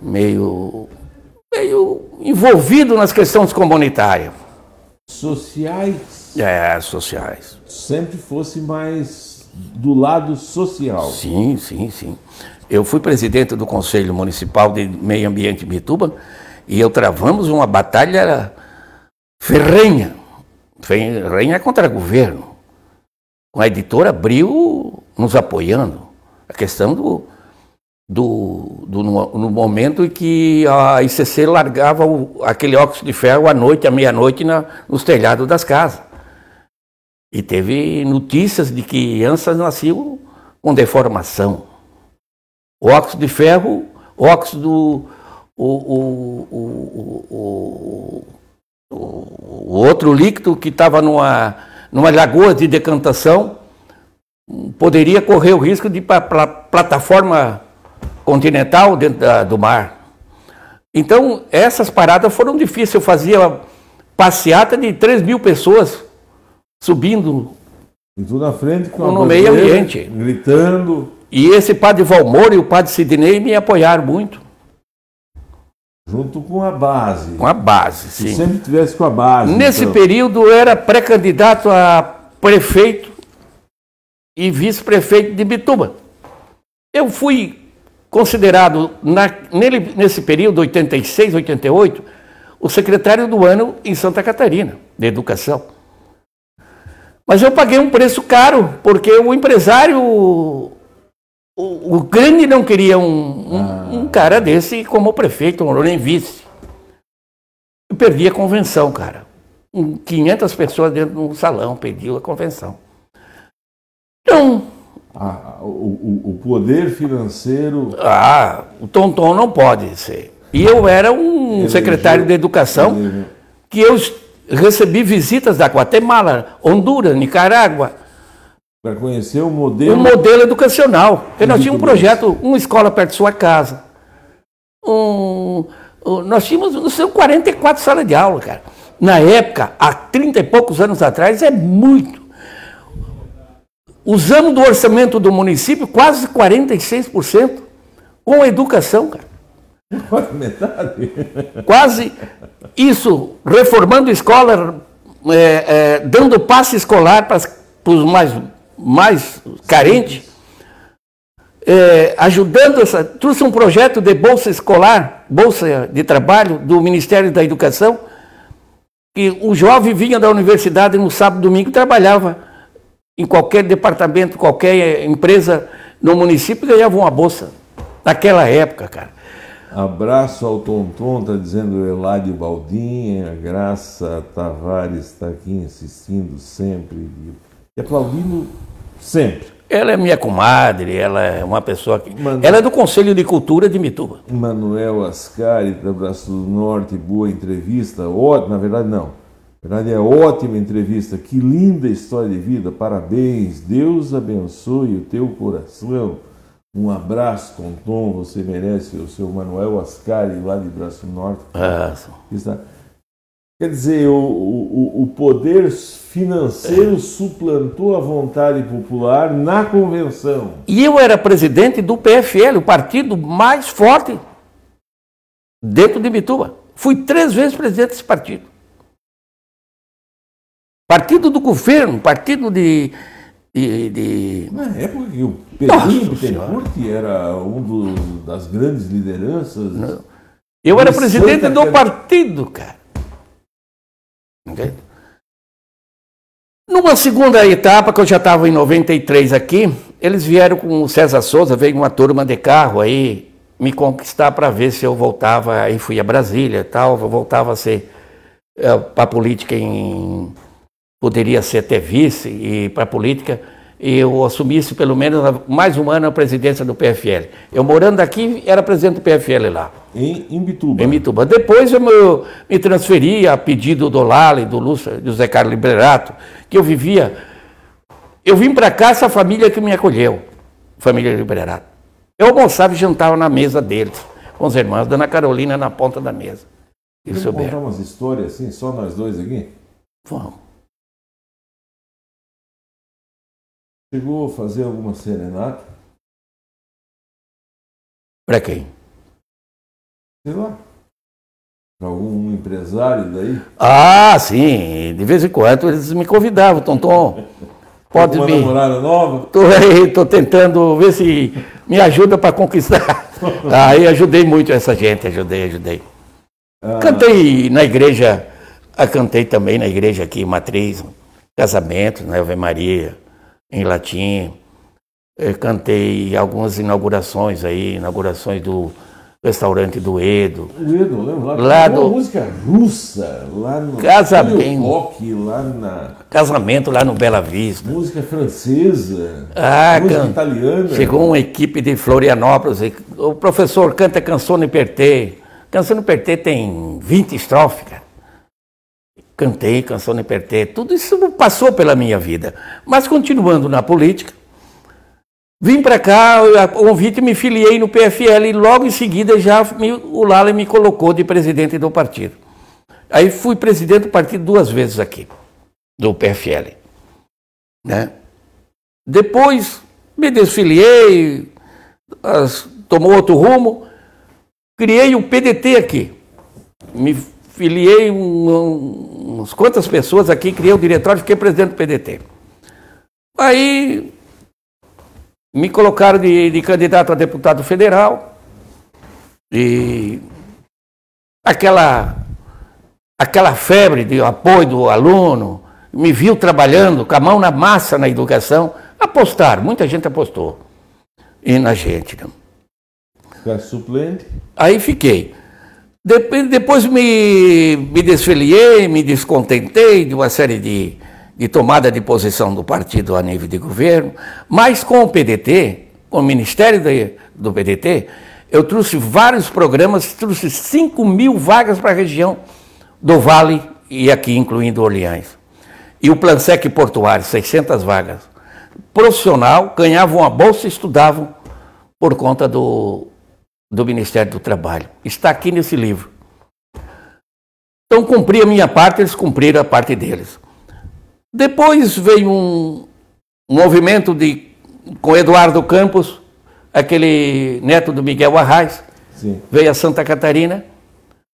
[SPEAKER 2] meio, meio envolvido nas questões comunitárias.
[SPEAKER 1] Sociais?
[SPEAKER 2] É, sociais.
[SPEAKER 1] Sempre fosse mais do lado social.
[SPEAKER 2] Sim, sim, sim. Eu fui presidente do Conselho Municipal de Meio Ambiente Bituba e eu travamos uma batalha ferrenha, ferrenha contra o governo, com a editora Abril nos apoiando. A questão do, do, do no, no, momento em que a ICC largava o, aquele óxido de ferro à noite, à meia-noite, nos telhados das casas. E teve notícias de que crianças nasciam com deformação. O óxido de ferro, óxido, o, o, o, o outro líquido que estava numa, numa lagoa de decantação, poderia correr o risco de ir para a plataforma continental dentro da, do mar. Então, essas paradas foram difíceis. Eu fazia passeata de 3 mil pessoas subindo.
[SPEAKER 1] E tudo na frente com
[SPEAKER 2] no meio ambiente.
[SPEAKER 1] Gritando.
[SPEAKER 2] E esse padre Valmor e o padre Sidney me apoiaram muito.
[SPEAKER 1] Junto com a base.
[SPEAKER 2] Com a base, sim.
[SPEAKER 1] Se sempre tivesse com a base.
[SPEAKER 2] Nesse então. período eu era pré-candidato a prefeito e vice-prefeito de Bituba. Eu fui considerado, na, nele, nesse período, 86, 88, o secretário do ano em Santa Catarina, de Educação. Mas eu paguei um preço caro, porque o empresário, o, o grande não queria um, um, ah. um, cara desse como prefeito, ou nem vice. Eu perdi a convenção, cara. 500 pessoas dentro de um salão pediu a convenção. Então,
[SPEAKER 1] ah, o, o, poder financeiro.
[SPEAKER 2] Ah, o Tonton não pode ser. E eu era um secretário de educação que eu recebi visitas da Guatemala, Honduras, Nicarágua.
[SPEAKER 1] Para conhecer o modelo.
[SPEAKER 2] O modelo educacional. Porque nós tínhamos um projeto, uma escola perto de sua casa. Um, nós tínhamos, não sei, 44 salas de aula, cara. Na época, há 30 e poucos anos atrás, é muito usamos do orçamento do município quase 46% com a educação, cara.
[SPEAKER 1] Quase metade.
[SPEAKER 2] Quase isso, reformando escola, é, é, dando passe escolar para os mais, mais carentes, é, ajudando essa. Trouxe um projeto de bolsa escolar, bolsa de trabalho do Ministério da Educação, que o jovem vinha da universidade no sábado e domingo trabalhava em qualquer departamento, qualquer empresa no município ganhava uma bolsa. Naquela época, cara.
[SPEAKER 1] Abraço ao Tonton, está dizendo Eladio Baldinha, Graça Tavares está aqui insistindo sempre e aplaudindo sempre.
[SPEAKER 2] Ela é minha comadre, ela é uma pessoa que. Mano... Ela é do Conselho de Cultura de Mituba.
[SPEAKER 1] Manuel Ascari, da Braço do Norte, boa entrevista. Ótimo, na verdade, não. Verdade, é ótima entrevista, que linda história de vida, parabéns, Deus abençoe o teu coração. Um abraço, Tonton, você merece, o seu Manuel Ascari, lá de Braço Norte.
[SPEAKER 2] Ah,
[SPEAKER 1] está. Quer dizer, o, o, o poder financeiro suplantou a vontade popular na convenção.
[SPEAKER 2] E eu era presidente do PFL, o partido mais forte dentro de Bituba. Fui três vezes presidente desse partido. Partido do governo, partido de. De, de...
[SPEAKER 1] Na época que o Pedrinho Bittencourt era um do, das grandes lideranças. Não.
[SPEAKER 2] Eu era presidente do partido, cara. Numa segunda etapa, que eu já estava em 93 aqui, eles vieram com o César Souza, veio uma turma de carro aí me conquistar para ver se eu voltava, aí fui a Brasília e tal, eu voltava a ser é, para a política em poderia ser até vice e para a política, e eu assumisse pelo menos mais um ano a presidência do PFL. Eu morando aqui, era presidente do PFL lá.
[SPEAKER 1] Em, em Bituba?
[SPEAKER 2] Em Bituba. Depois eu me, me transferi a pedido do Lale, do Lúcio, José Carlos Liberato, que eu vivia. Eu vim para cá, essa família que me acolheu, família Liberato. Eu almoçava e jantava na mesa deles, com os irmãos, Dona Carolina na ponta da mesa.
[SPEAKER 1] Vamos contar umas histórias assim, só nós dois aqui?
[SPEAKER 2] Vamos.
[SPEAKER 1] Chegou a fazer alguma serenata?
[SPEAKER 2] Para quem?
[SPEAKER 1] Sei lá. Para algum empresário daí?
[SPEAKER 2] Ah, sim. De vez em quando eles me convidavam, Tonton.
[SPEAKER 1] Pode. Uma namorada nova?
[SPEAKER 2] Tô, tô tentando ver se me ajuda para conquistar. Aí ajudei muito essa gente, ajudei, ajudei. Ah. Cantei na igreja, ah, cantei também na igreja aqui, Matriz, casamento, né, Ave Maria, em latim. Eu cantei algumas inaugurações aí, inaugurações do restaurante do Edo.
[SPEAKER 1] O Edo, lembra? Lá,
[SPEAKER 2] lá do...
[SPEAKER 1] música russa, lá no
[SPEAKER 2] casamento,
[SPEAKER 1] rock, lá na...
[SPEAKER 2] Casamento lá no Bela Vista.
[SPEAKER 1] Música francesa,
[SPEAKER 2] ah,
[SPEAKER 1] música can... italiana.
[SPEAKER 2] Chegou uma equipe de Florianópolis, o professor canta Canzone per te. Canzone per te tem 20 estrofes, cara. Cantei Canzone per te. Tudo isso passou pela minha vida. Mas continuando na política, Vim para cá, a convite, me filiei no PFL e logo em seguida já me, o Lala me colocou de presidente do partido. Aí fui presidente do partido duas vezes aqui, do PFL. Né? Depois me desfiliei, as, tomou outro rumo, criei o PDT aqui. Me filiei um, umas quantas pessoas aqui, criei o diretório, fiquei presidente do PDT. Aí me colocaram de, de candidato a deputado federal e aquela aquela febre de apoio do aluno, me viu trabalhando com a mão na massa na educação, apostaram, muita gente apostou e na gente. Né?
[SPEAKER 1] Ficar suplente?
[SPEAKER 2] Aí fiquei. Depois me, me desfiliei, me descontentei de uma série de, de tomada de posição do partido a nível de governo, mas com o PDT, com o Ministério de, do PDT, eu trouxe vários programas, trouxe 5 mil vagas para a região do Vale e aqui, incluindo Orleans. E o Plansec Portuário, 600 vagas. Profissional, ganhavam uma bolsa e estudavam por conta do, do Ministério do Trabalho. Está aqui nesse livro. Então, cumpri a minha parte, eles cumpriram a parte deles. Depois veio um, movimento de, com Eduardo Campos, aquele neto do Miguel Arraes, Sim. veio a Santa Catarina.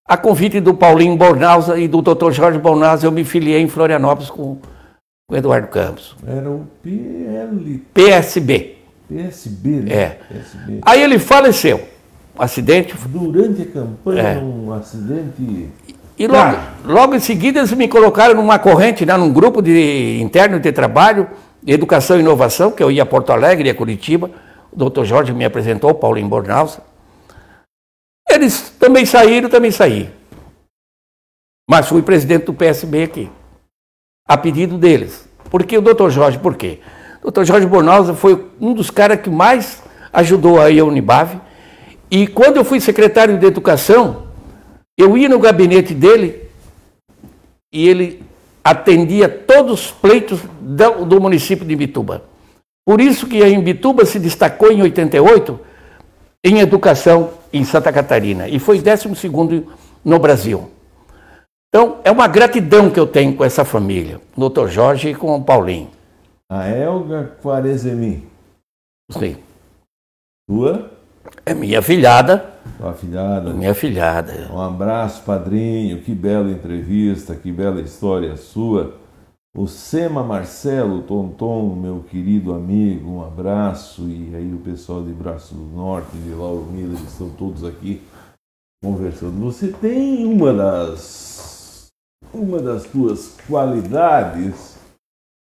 [SPEAKER 2] A convite do Paulinho Bornauza e do Dr. Jorge Bornauza, eu me filiei em Florianópolis com o Eduardo Campos.
[SPEAKER 1] Era o PL...
[SPEAKER 2] PSB.
[SPEAKER 1] PSB, né?
[SPEAKER 2] É. PSB. Aí ele faleceu. Acidente.
[SPEAKER 1] Durante a campanha, é. um acidente.
[SPEAKER 2] E logo, ah. logo em seguida eles me colocaram numa corrente, né, num grupo de interno de trabalho, educação e inovação, que eu ia a Porto Alegre, ia a Curitiba. O doutor Jorge me apresentou, Paulinho Bornauza. Eles também saíram, também saí. Mas fui presidente do PSB aqui, a pedido deles. Por que o doutor Jorge? Por quê? O doutor Jorge Bornauza foi um dos caras que mais ajudou aí a Unibave. E quando eu fui secretário de Educação, eu ia no gabinete dele e ele atendia todos os pleitos do, do município de Imbituba. Por isso que a Imbituba se destacou em 88 em educação em Santa Catarina e foi 12 no Brasil. Então, é uma gratidão que eu tenho com essa família, o Dr. Jorge e com o Paulinho.
[SPEAKER 1] A Elga Quaresemi.
[SPEAKER 2] Sim.
[SPEAKER 1] Tua?
[SPEAKER 2] É minha filhada.
[SPEAKER 1] Tua filhada.
[SPEAKER 2] Minha filhada.
[SPEAKER 1] Um abraço, padrinho. Que bela entrevista, que bela história sua. O Sema Marcelo Tonton, meu querido amigo, um abraço. E aí o pessoal de Braço do Norte, de Lauro Miller, estão todos aqui conversando. Você tem uma das uma das tuas qualidades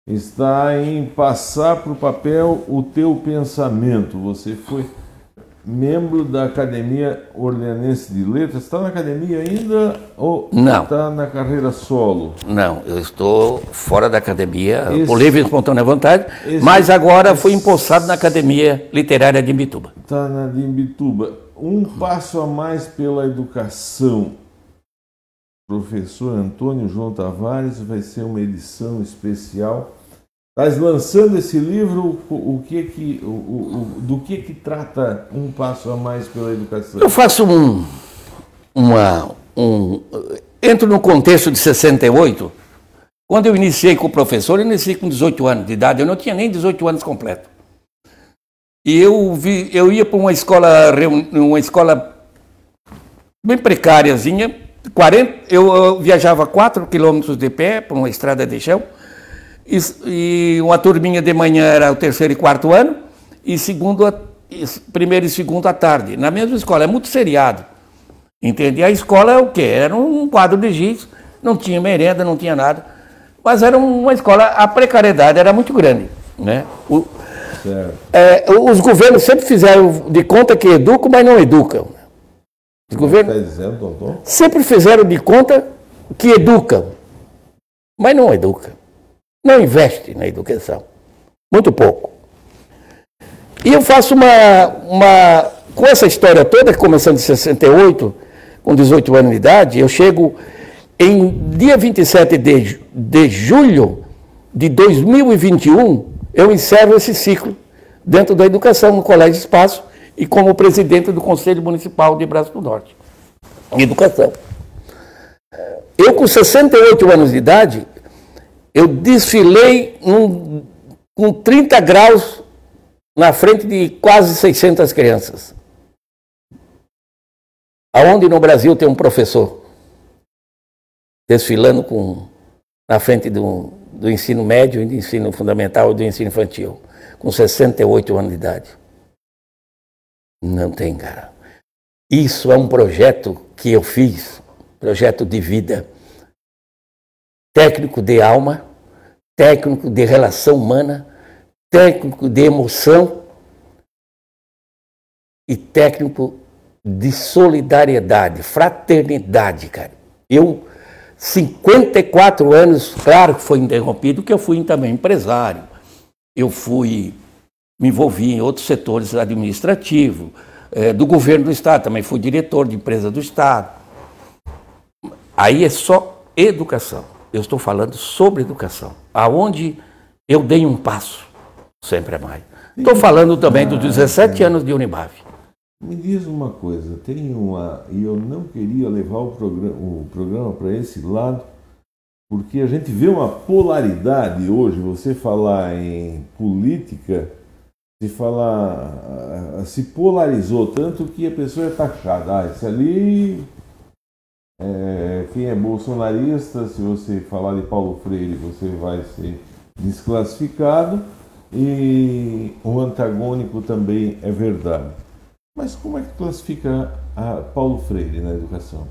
[SPEAKER 1] está em passar para o papel o teu pensamento. Você foi membro da Academia Orleanense de Letras. Está na academia ainda ou
[SPEAKER 2] Não.
[SPEAKER 1] está na carreira solo?
[SPEAKER 2] Não, eu estou fora da academia, esse, por livre e espontânea vontade, esse, mas agora esse, fui empossado na Academia Literária de Imbituba.
[SPEAKER 1] Está na de Imbituba. Um passo a mais pela educação. Professor Antônio João Tavares vai ser uma edição especial Estás lançando esse livro, o, que que, o, o, do que que trata um passo a mais pela educação?
[SPEAKER 2] Eu faço um, uma, um. Entro no contexto de 68. Quando eu iniciei com o professor, eu iniciei com 18 anos de idade, eu não tinha nem 18 anos completo. E eu, vi, eu ia para uma escola, uma escola bem precáriazinha, 40, eu, eu viajava 4 quilômetros de pé por uma estrada de chão, e, e, uma turminha de manhã era o terceiro e quarto ano, e segundo, primeiro e segundo à tarde, na mesma escola, é muito seriado. Entende? A escola é o quê? Era um quadro de giz, não tinha merenda, não tinha nada, mas era uma escola, a precariedade era muito grande. Né? O, é, os governos sempre fizeram de conta que educam, mas não educam. Os governos tá dizendo, sempre fizeram de conta que educam, mas não educam. Não investe na educação. Muito pouco. E eu faço uma, uma. Com essa história toda, começando em 68, com 18 anos de idade, eu chego em dia 27 de, de julho de 2021, eu encerro esse ciclo dentro da educação no Colégio Espaço e como presidente do Conselho Municipal de Braço do Norte. Educação. Eu, com 68 anos de idade, eu desfilei num, com 30 graus na frente de quase 600 crianças. Aonde no Brasil tem um professor desfilando com, na frente do, do ensino médio, do ensino fundamental e do ensino infantil com 68 anos de idade. Não tem, cara. Isso é um projeto que eu fiz, projeto de vida. Técnico de alma, técnico de relação humana, técnico de emoção e técnico de solidariedade, fraternidade, cara. Eu, 54 anos, claro que foi interrompido, que eu fui também empresário, eu fui, me envolvi em outros setores administrativos, é, do governo do Estado, também fui diretor de empresa do Estado. Aí é só educação. Eu estou falando sobre educação. Aonde eu dei um passo, sempre é mais. Estou falando também dos 17 anos de Unibave.
[SPEAKER 1] Me diz uma coisa, tem uma. E eu não queria levar o programa, o programa para esse lado, porque a gente vê uma polaridade hoje, você falar em política, se falar, se polarizou tanto que a pessoa é taxada. Ah, esse ali, é, quem é bolsonarista, se você falar de Paulo Freire, você vai ser desclassificado, e o antagônico também é verdade. Mas como é que classifica Paulo Freire na educação?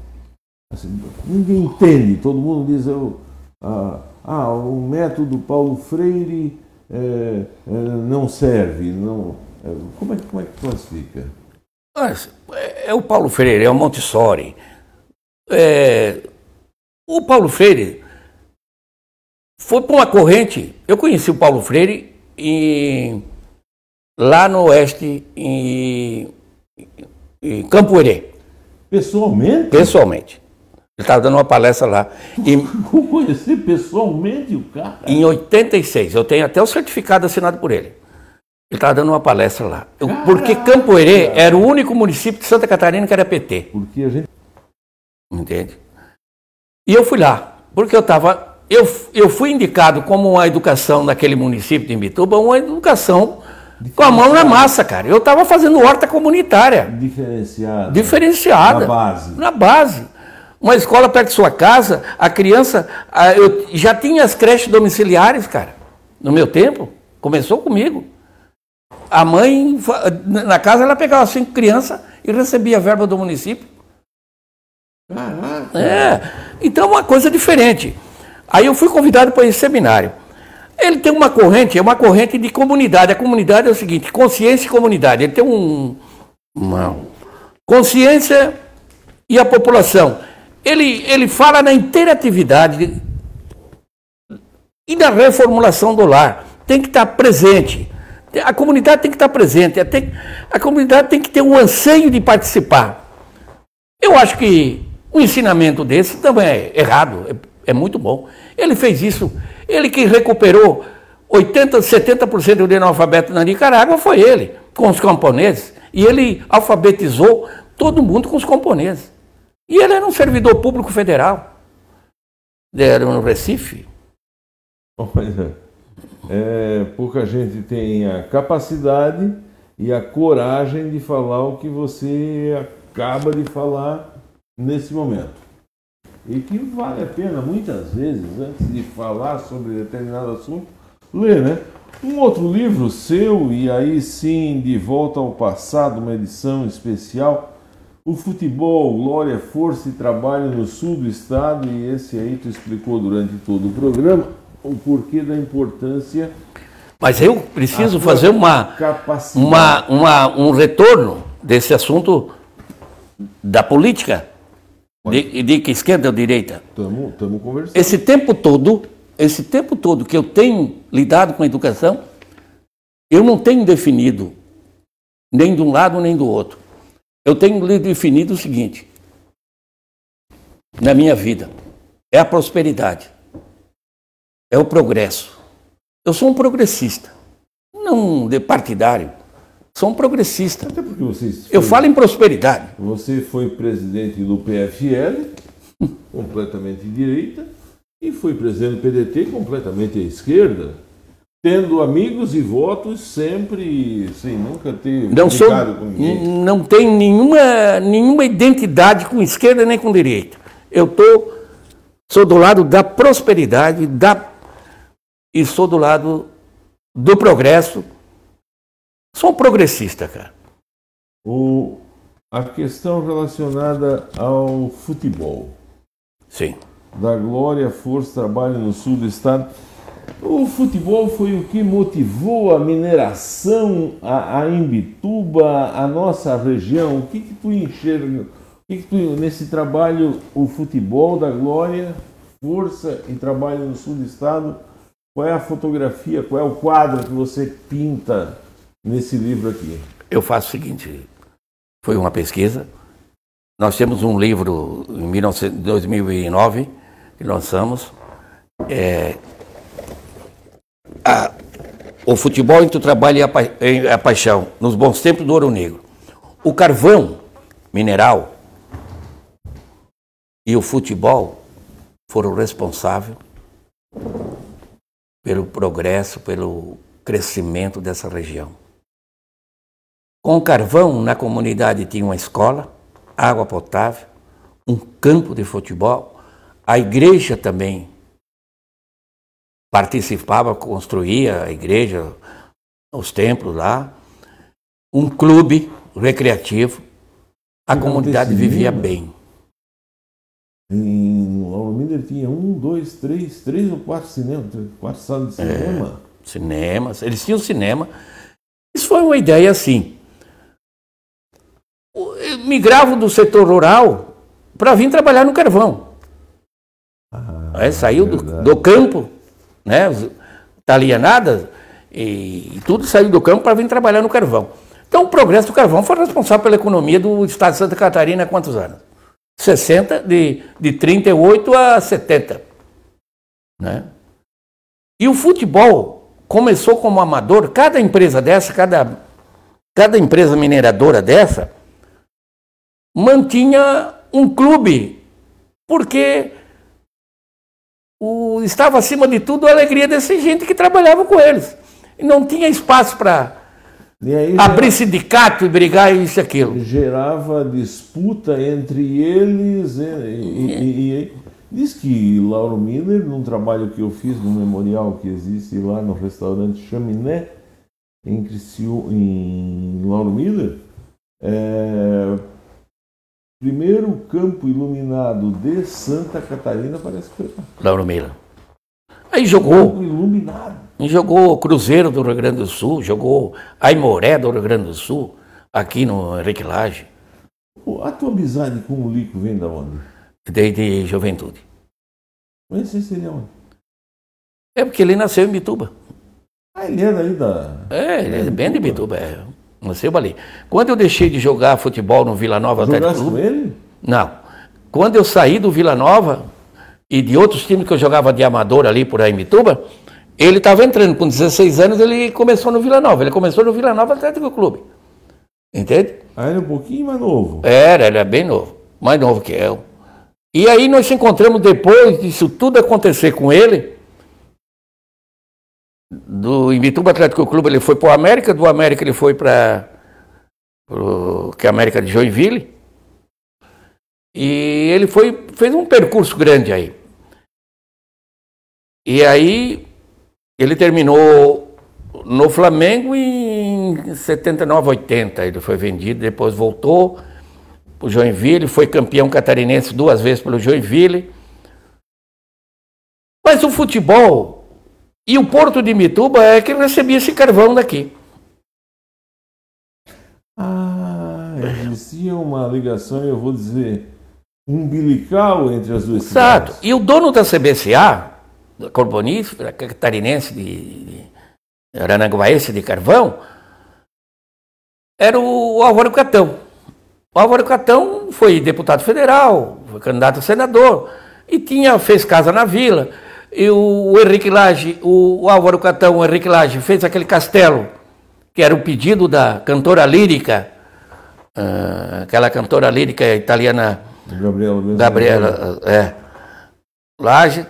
[SPEAKER 1] Assim, ninguém entende, todo mundo diz, eu, ah, ah, o método Paulo Freire é, é, não serve. Não, é, como, é, como é que classifica?
[SPEAKER 2] É, é o Paulo Freire, é o Montessori. É, o Paulo Freire foi para uma corrente. Eu conheci o Paulo Freire em, lá no oeste, em, em Campo Herê.
[SPEAKER 1] Pessoalmente?
[SPEAKER 2] Pessoalmente. Ele estava dando uma palestra lá.
[SPEAKER 1] E, conhecer pessoalmente o cara?
[SPEAKER 2] Em 86. Eu tenho até o certificado assinado por ele. Ele estava dando uma palestra lá. Eu, porque Campo Herê era o único município de Santa Catarina que era PT.
[SPEAKER 1] Porque a gente.
[SPEAKER 2] Entende? E eu fui lá. Porque eu estava. Eu, eu fui indicado como uma educação naquele município de Imbituba, uma educação com a mão na massa, cara. Eu estava fazendo horta comunitária.
[SPEAKER 1] Diferenciada.
[SPEAKER 2] Diferenciada.
[SPEAKER 1] Na base.
[SPEAKER 2] Na base. Uma escola perto de sua casa, a criança. eu já tinha as creches domiciliares, cara, no meu tempo. Começou comigo. A mãe, na casa, ela pegava cinco crianças e recebia a verba do município. Caraca. É. Então, uma coisa diferente. Aí eu fui convidado para esse seminário. Ele tem uma corrente, é uma corrente de comunidade. A comunidade é o seguinte: consciência e comunidade. Ele tem um. Uma consciência e a população ele, ele fala na interatividade e na reformulação do lar. Tem que estar presente. A comunidade tem que estar presente. A comunidade tem que ter um anseio de participar. Eu acho que o ensinamento desse também é errado, é, é muito bom. Ele fez isso, ele que recuperou 80%, 70% do analfabeto na Nicarágua foi ele, com os camponeses. E ele alfabetizou todo mundo com os camponeses. E ele era um servidor público federal. Era no Recife.
[SPEAKER 1] Olha, é, pouca gente tem a capacidade e a coragem de falar o que você acaba de falar nesse momento. E que vale a pena, muitas vezes, antes de falar sobre determinado assunto, ler, né? Um outro livro seu, e aí sim, de volta ao passado, uma edição especial, o futebol, glória, força e trabalho no sul do estado, e esse aí tu explicou durante todo o programa o porquê da importância.
[SPEAKER 2] Mas eu preciso fazer uma, uma, uma, um retorno desse assunto da política, de, de que esquerda ou direita.
[SPEAKER 1] Estamos conversando.
[SPEAKER 2] Esse tempo todo, esse tempo todo que eu tenho lidado com a educação, eu não tenho definido nem de um lado nem do outro. Eu tenho definido o seguinte: na minha vida, é a prosperidade, é o progresso. Eu sou um progressista, não de partidário. Sou um progressista.
[SPEAKER 1] Até porque vocês
[SPEAKER 2] Eu falo em prosperidade.
[SPEAKER 1] Você foi presidente do PFL, completamente direita, e foi presidente do PDT, completamente à esquerda, tendo amigos e votos sempre sem nunca ter
[SPEAKER 2] não sou, com ninguém. Não tenho nenhuma, nenhuma identidade com esquerda nem com direita. Eu tô, sou do lado da prosperidade da, e sou do lado do progresso Sou um progressista, cara.
[SPEAKER 1] O, a questão relacionada ao futebol.
[SPEAKER 2] Sim.
[SPEAKER 1] Da glória, força, trabalho no sul do estado. O futebol foi o que motivou a mineração, a, a Imbituba, a nossa região. O que, que tu enxerga? O que, que tu, nesse trabalho, o futebol da glória, força e trabalho no sul do estado, qual é a fotografia, qual é o quadro que você pinta nesse livro aqui?
[SPEAKER 2] Eu faço o seguinte: foi uma pesquisa. Nós temos um livro em 2009 que lançamos. É, a, o futebol entre o trabalho e a, pa, a paixão, nos bons tempos do Ouro Negro. O carvão mineral e o futebol foram responsáveis pelo progresso, pelo crescimento dessa região. Com carvão, na comunidade tinha uma escola, água potável, um campo de futebol, a igreja também participava, construía a igreja, os templos lá, um clube recreativo, a comunidade vivia bem.
[SPEAKER 1] Em Miller tinha um, dois, três, três ou quatro cinemas, quatro salas de cinema.
[SPEAKER 2] É, cinemas, eles tinham cinema. Isso foi uma ideia assim migravam do setor rural para vir trabalhar no carvão. Ah, Aí saiu do, do, campo, né, alienada e, e tudo saiu do campo para vir trabalhar no carvão. Então o progresso do carvão foi responsável pela economia do estado de Santa Catarina há quantos anos? 60, de, de 38 a 70. Né? E o futebol começou como amador, cada empresa dessa, cada, cada empresa mineradora dessa, mantinha um clube, porque o, estava acima de tudo a alegria dessa gente que trabalhava com eles. E não tinha espaço para abrir sindicato e brigar isso e aquilo.
[SPEAKER 1] Gerava disputa entre eles. E, e, e, diz que Lauro Miller, num trabalho que eu fiz no memorial que existe lá no restaurante Chaminé, em, Criciú, em Lauro Miller, é, Primeiro campo iluminado de Santa Catarina parece que foi
[SPEAKER 2] Lauro Mila. Aí jogou.
[SPEAKER 1] Campo iluminado.
[SPEAKER 2] Jogou Cruzeiro do Rio Grande do Sul, jogou Aimoré do Rio Grande do Sul, aqui no Henrique Lage.
[SPEAKER 1] A tua amizade com o Lico vem da onde?
[SPEAKER 2] Desde juventude.
[SPEAKER 1] Mas esse seria onde?
[SPEAKER 2] É porque ele nasceu em Bituba.
[SPEAKER 1] Ah, ele é daí da.
[SPEAKER 2] É, ele é bem de Bituba, é. Nasceu ali. Quando eu deixei de jogar futebol no Vila Nova
[SPEAKER 1] Atlético Clube. com ele?
[SPEAKER 2] Não. Quando eu saí do Vila Nova e de outros times que eu jogava de amador ali por aí em Mituba, ele estava entrando com 16 anos, ele começou no Vila Nova. Ele começou no Vila Nova Atlético Clube. Entende?
[SPEAKER 1] Ah, ele é um pouquinho mais novo.
[SPEAKER 2] Era, ele é bem novo. mais novo que eu. E aí nós se encontramos depois disso tudo acontecer com ele. Do Imbituba Atlético Clube ele foi para o América, do América ele foi para que é a América de Joinville. E ele foi fez um percurso grande aí. E aí ele terminou no Flamengo em 79, 80. Ele foi vendido, depois voltou para o Joinville, foi campeão catarinense duas vezes pelo Joinville. Mas o futebol e o Porto de Mituba é que recebia esse carvão daqui.
[SPEAKER 1] Ah, existia uma ligação, eu vou dizer, umbilical entre as duas
[SPEAKER 2] Exato. Cidades. E o dono da CBCA, da carbonífera, catarinense de, de Aranaguaense de carvão, era o Álvaro Catão. O Álvaro Catão foi deputado federal, foi candidato a senador e tinha, fez casa na vila. E o, Henrique Lage, o, o, Álvaro Catão, o Henrique Lage, fez aquele castelo, que era o pedido da cantora lírica, uh, aquela cantora lírica italiana.
[SPEAKER 1] Gabriela.
[SPEAKER 2] Gabriela, é. Lage.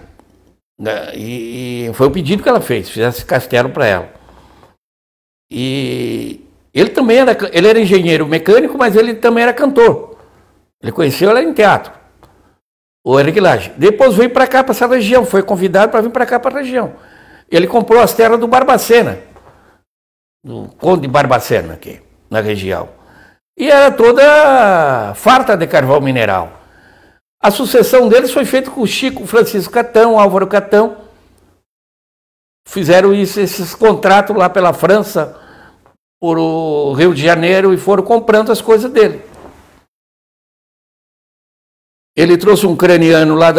[SPEAKER 2] Né, e, e foi o pedido que ela fez, fizesse castelo para ela. E ele também era, ele era engenheiro mecânico, mas ele também era cantor. Ele conheceu ela em teatro. O Henrique Lage. Depois veio para cá, para essa região. Foi convidado para vir para cá, para a região. Ele comprou as terras do Barbacena. Do Conde Barbacena, aqui, na região. E era toda farta de carvão mineral. A sucessão deles foi feita com o Chico Francisco Catão, Álvaro Catão. Fizeram isso, esses contratos lá pela França por o Rio de Janeiro e foram comprando as coisas dele. Ele trouxe um craniano lá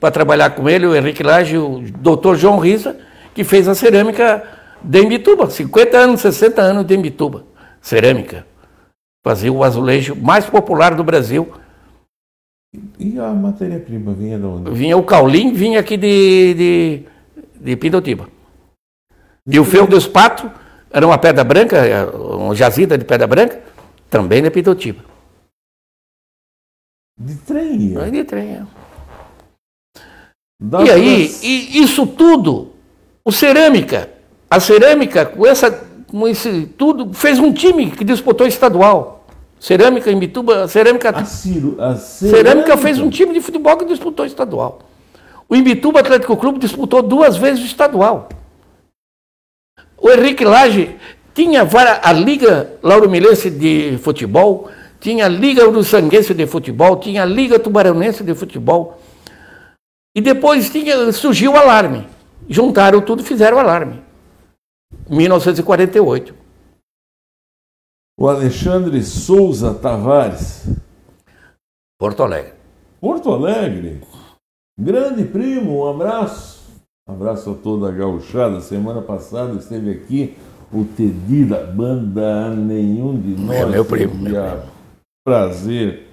[SPEAKER 2] para trabalhar com ele, o Henrique Lage, o doutor João Risa, que fez a cerâmica de Imbituba, 50 anos, 60 anos de Imbituba, cerâmica. Fazia o azulejo mais popular do Brasil.
[SPEAKER 1] E a matéria-prima vinha de onde?
[SPEAKER 2] Vinha o caulim, vinha aqui de, de, de Pindotiba. E o feu dos patos era uma pedra branca, uma jazida de pedra branca, também na Pitotiba.
[SPEAKER 1] De trem?
[SPEAKER 2] De trem, é. e aí, e isso tudo, o cerâmica, a cerâmica, com, essa, com esse tudo, fez um time que disputou estadual. Cerâmica em Bituba, cerâmica.
[SPEAKER 1] A, Ciro, a
[SPEAKER 2] cerâmica... cerâmica fez um time de futebol que disputou estadual. O Imbituba Atlético Clube disputou duas vezes o estadual. O Henrique Lage tinha a Liga Lauro Milense de Futebol, tinha a Liga Uruçanguense de Futebol, tinha a Liga Tubaronense de Futebol. E depois tinha, surgiu o alarme. Juntaram tudo e fizeram o alarme. 1948.
[SPEAKER 1] O Alexandre Souza Tavares.
[SPEAKER 2] Porto Alegre.
[SPEAKER 1] Porto Alegre. Grande primo, um abraço. Um abraço a toda a gauchada. Semana passada esteve aqui o Tedi da banda Nenhum de Nós.
[SPEAKER 2] É meu primo. Meu
[SPEAKER 1] prazer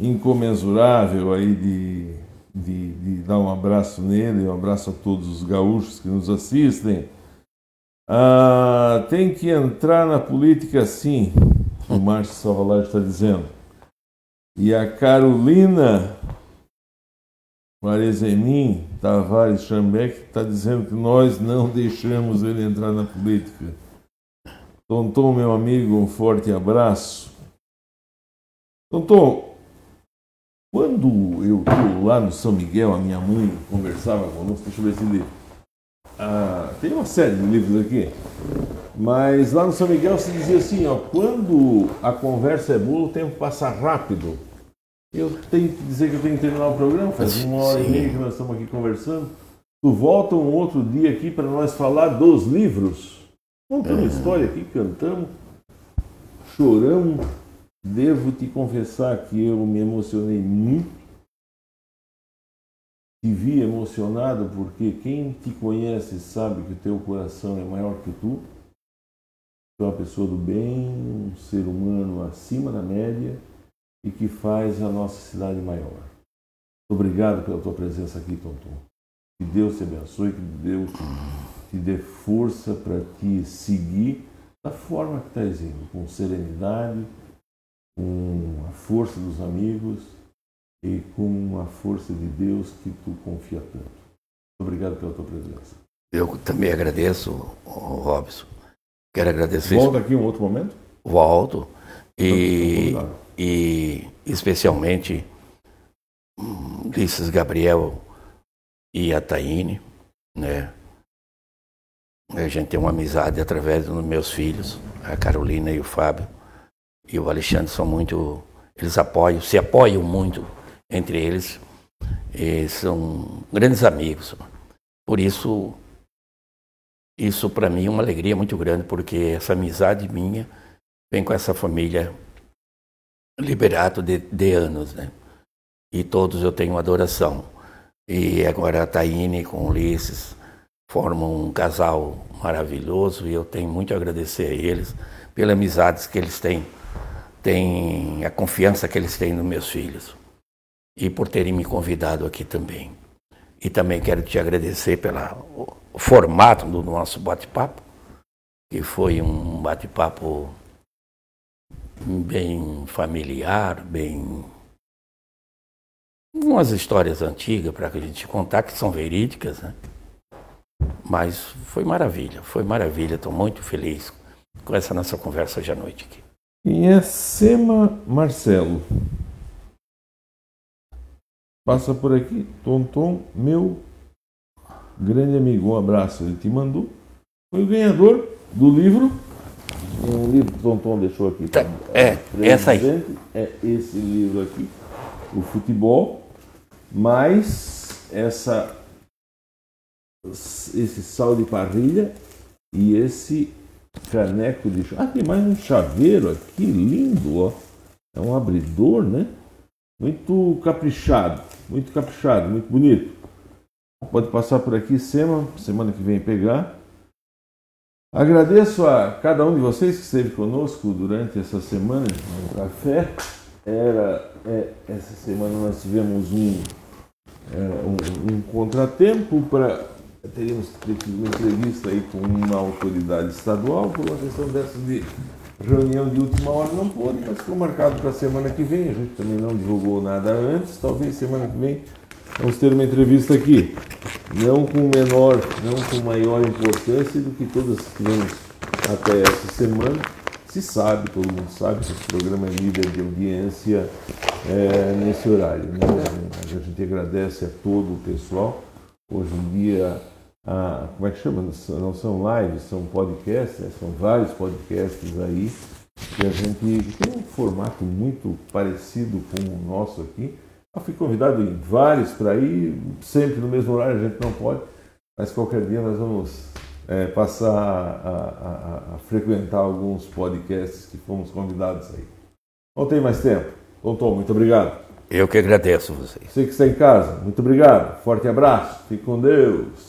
[SPEAKER 1] incomensurável aí de, de, de, dar um abraço nele, um abraço a todos os gaúchos que nos assistem. Ah, tem que entrar na política sim, o Márcio Salvalade está dizendo. E a Carolina Marezemin Tavares Chambeck está dizendo que nós não deixamos ele entrar na política. Tonton, meu amigo, um forte abraço. Tonton, quando eu estou lá no São Miguel, a minha mãe conversava conosco, deixa eu ver se ele. Ah, tem uma série de livros aqui, mas lá no São Miguel se dizia assim: ó, quando a conversa é boa, o tempo passa rápido. Eu tenho que dizer que eu tenho que terminar o programa, faz uma hora Sim. e meia que nós estamos aqui conversando. Tu volta um outro dia aqui para nós falar dos livros. Contamos uhum. história aqui, cantamos, choramos. Devo te confessar que eu me emocionei muito. Te vi emocionado porque quem te conhece sabe que o teu coração é maior que tu. Tu é uma pessoa do bem, um ser humano acima da média e que faz a nossa cidade maior. Obrigado pela tua presença aqui, Tonton. Que Deus te abençoe, que Deus te dê força para te seguir da forma que estás indo, com serenidade, com a força dos amigos e com a força de Deus que tu confia tanto. Obrigado pela tua presença.
[SPEAKER 2] Eu também agradeço, Robson. Quero agradecer.
[SPEAKER 1] Volta aqui um outro momento?
[SPEAKER 2] Volto. E, e especialmente Ulisses Gabriel e a Taine, né? A gente tem uma amizade através dos meus filhos, a Carolina e o Fábio. E o Alexandre são muito. Eles apoiam, se apoiam muito entre eles. E são grandes amigos. Por isso, isso para mim é uma alegria muito grande, porque essa amizade minha vem com essa família Liberato de, de anos, né? E todos eu tenho adoração. E agora a Taine com o Ulisses formam um casal maravilhoso e eu tenho muito a agradecer a eles pelas amizades que eles têm, têm a confiança que eles têm nos meus filhos e por terem me convidado aqui também. E também quero te agradecer pelo formato do nosso bate-papo, que foi um bate-papo bem familiar, bem. umas histórias antigas para a gente contar, que são verídicas, né? Mas foi maravilha, foi maravilha. Estou muito feliz com essa nossa conversa hoje à noite aqui.
[SPEAKER 1] Quem é Sema Marcelo? Passa por aqui, Tonton, meu grande amigo. Um abraço, ele te mandou. Foi o ganhador do livro. Um livro que o Tonton deixou aqui.
[SPEAKER 2] Tá, é, essa aí.
[SPEAKER 1] É esse livro aqui, o futebol, mais essa esse sal de parrilha e esse caneco de Ah, tem mais um chaveiro aqui, lindo, ó. É um abridor, né? Muito caprichado, muito caprichado, muito bonito. Pode passar por aqui, Sema, semana que vem pegar. Agradeço a cada um de vocês que esteve conosco durante essa semana no café. Era, é, essa semana nós tivemos um, é, um, um contratempo para teríamos tido uma entrevista aí com uma autoridade estadual por uma questão dessa de reunião de última hora não pôde, mas ficou marcado para a semana que vem. A gente também não divulgou nada antes, talvez semana que vem vamos ter uma entrevista aqui, não com menor, não com maior importância do que todas que tivemos até essa semana. Se sabe, todo mundo sabe que esse programa é líder de audiência é, nesse horário. Né? A gente agradece a todo o pessoal. Hoje em dia ah, como é que chama? Não são lives, são podcasts, né? são vários podcasts aí que a gente tem um formato muito parecido com o nosso aqui. Eu fui convidado em vários para ir, sempre no mesmo horário, a gente não pode, mas qualquer dia nós vamos é, passar a, a, a, frequentar alguns podcasts que fomos convidados aí. Não tem mais tempo. Tom, muito obrigado.
[SPEAKER 2] Eu que agradeço vocês.
[SPEAKER 1] Você que está em casa, muito obrigado. Forte abraço. Fique com Deus.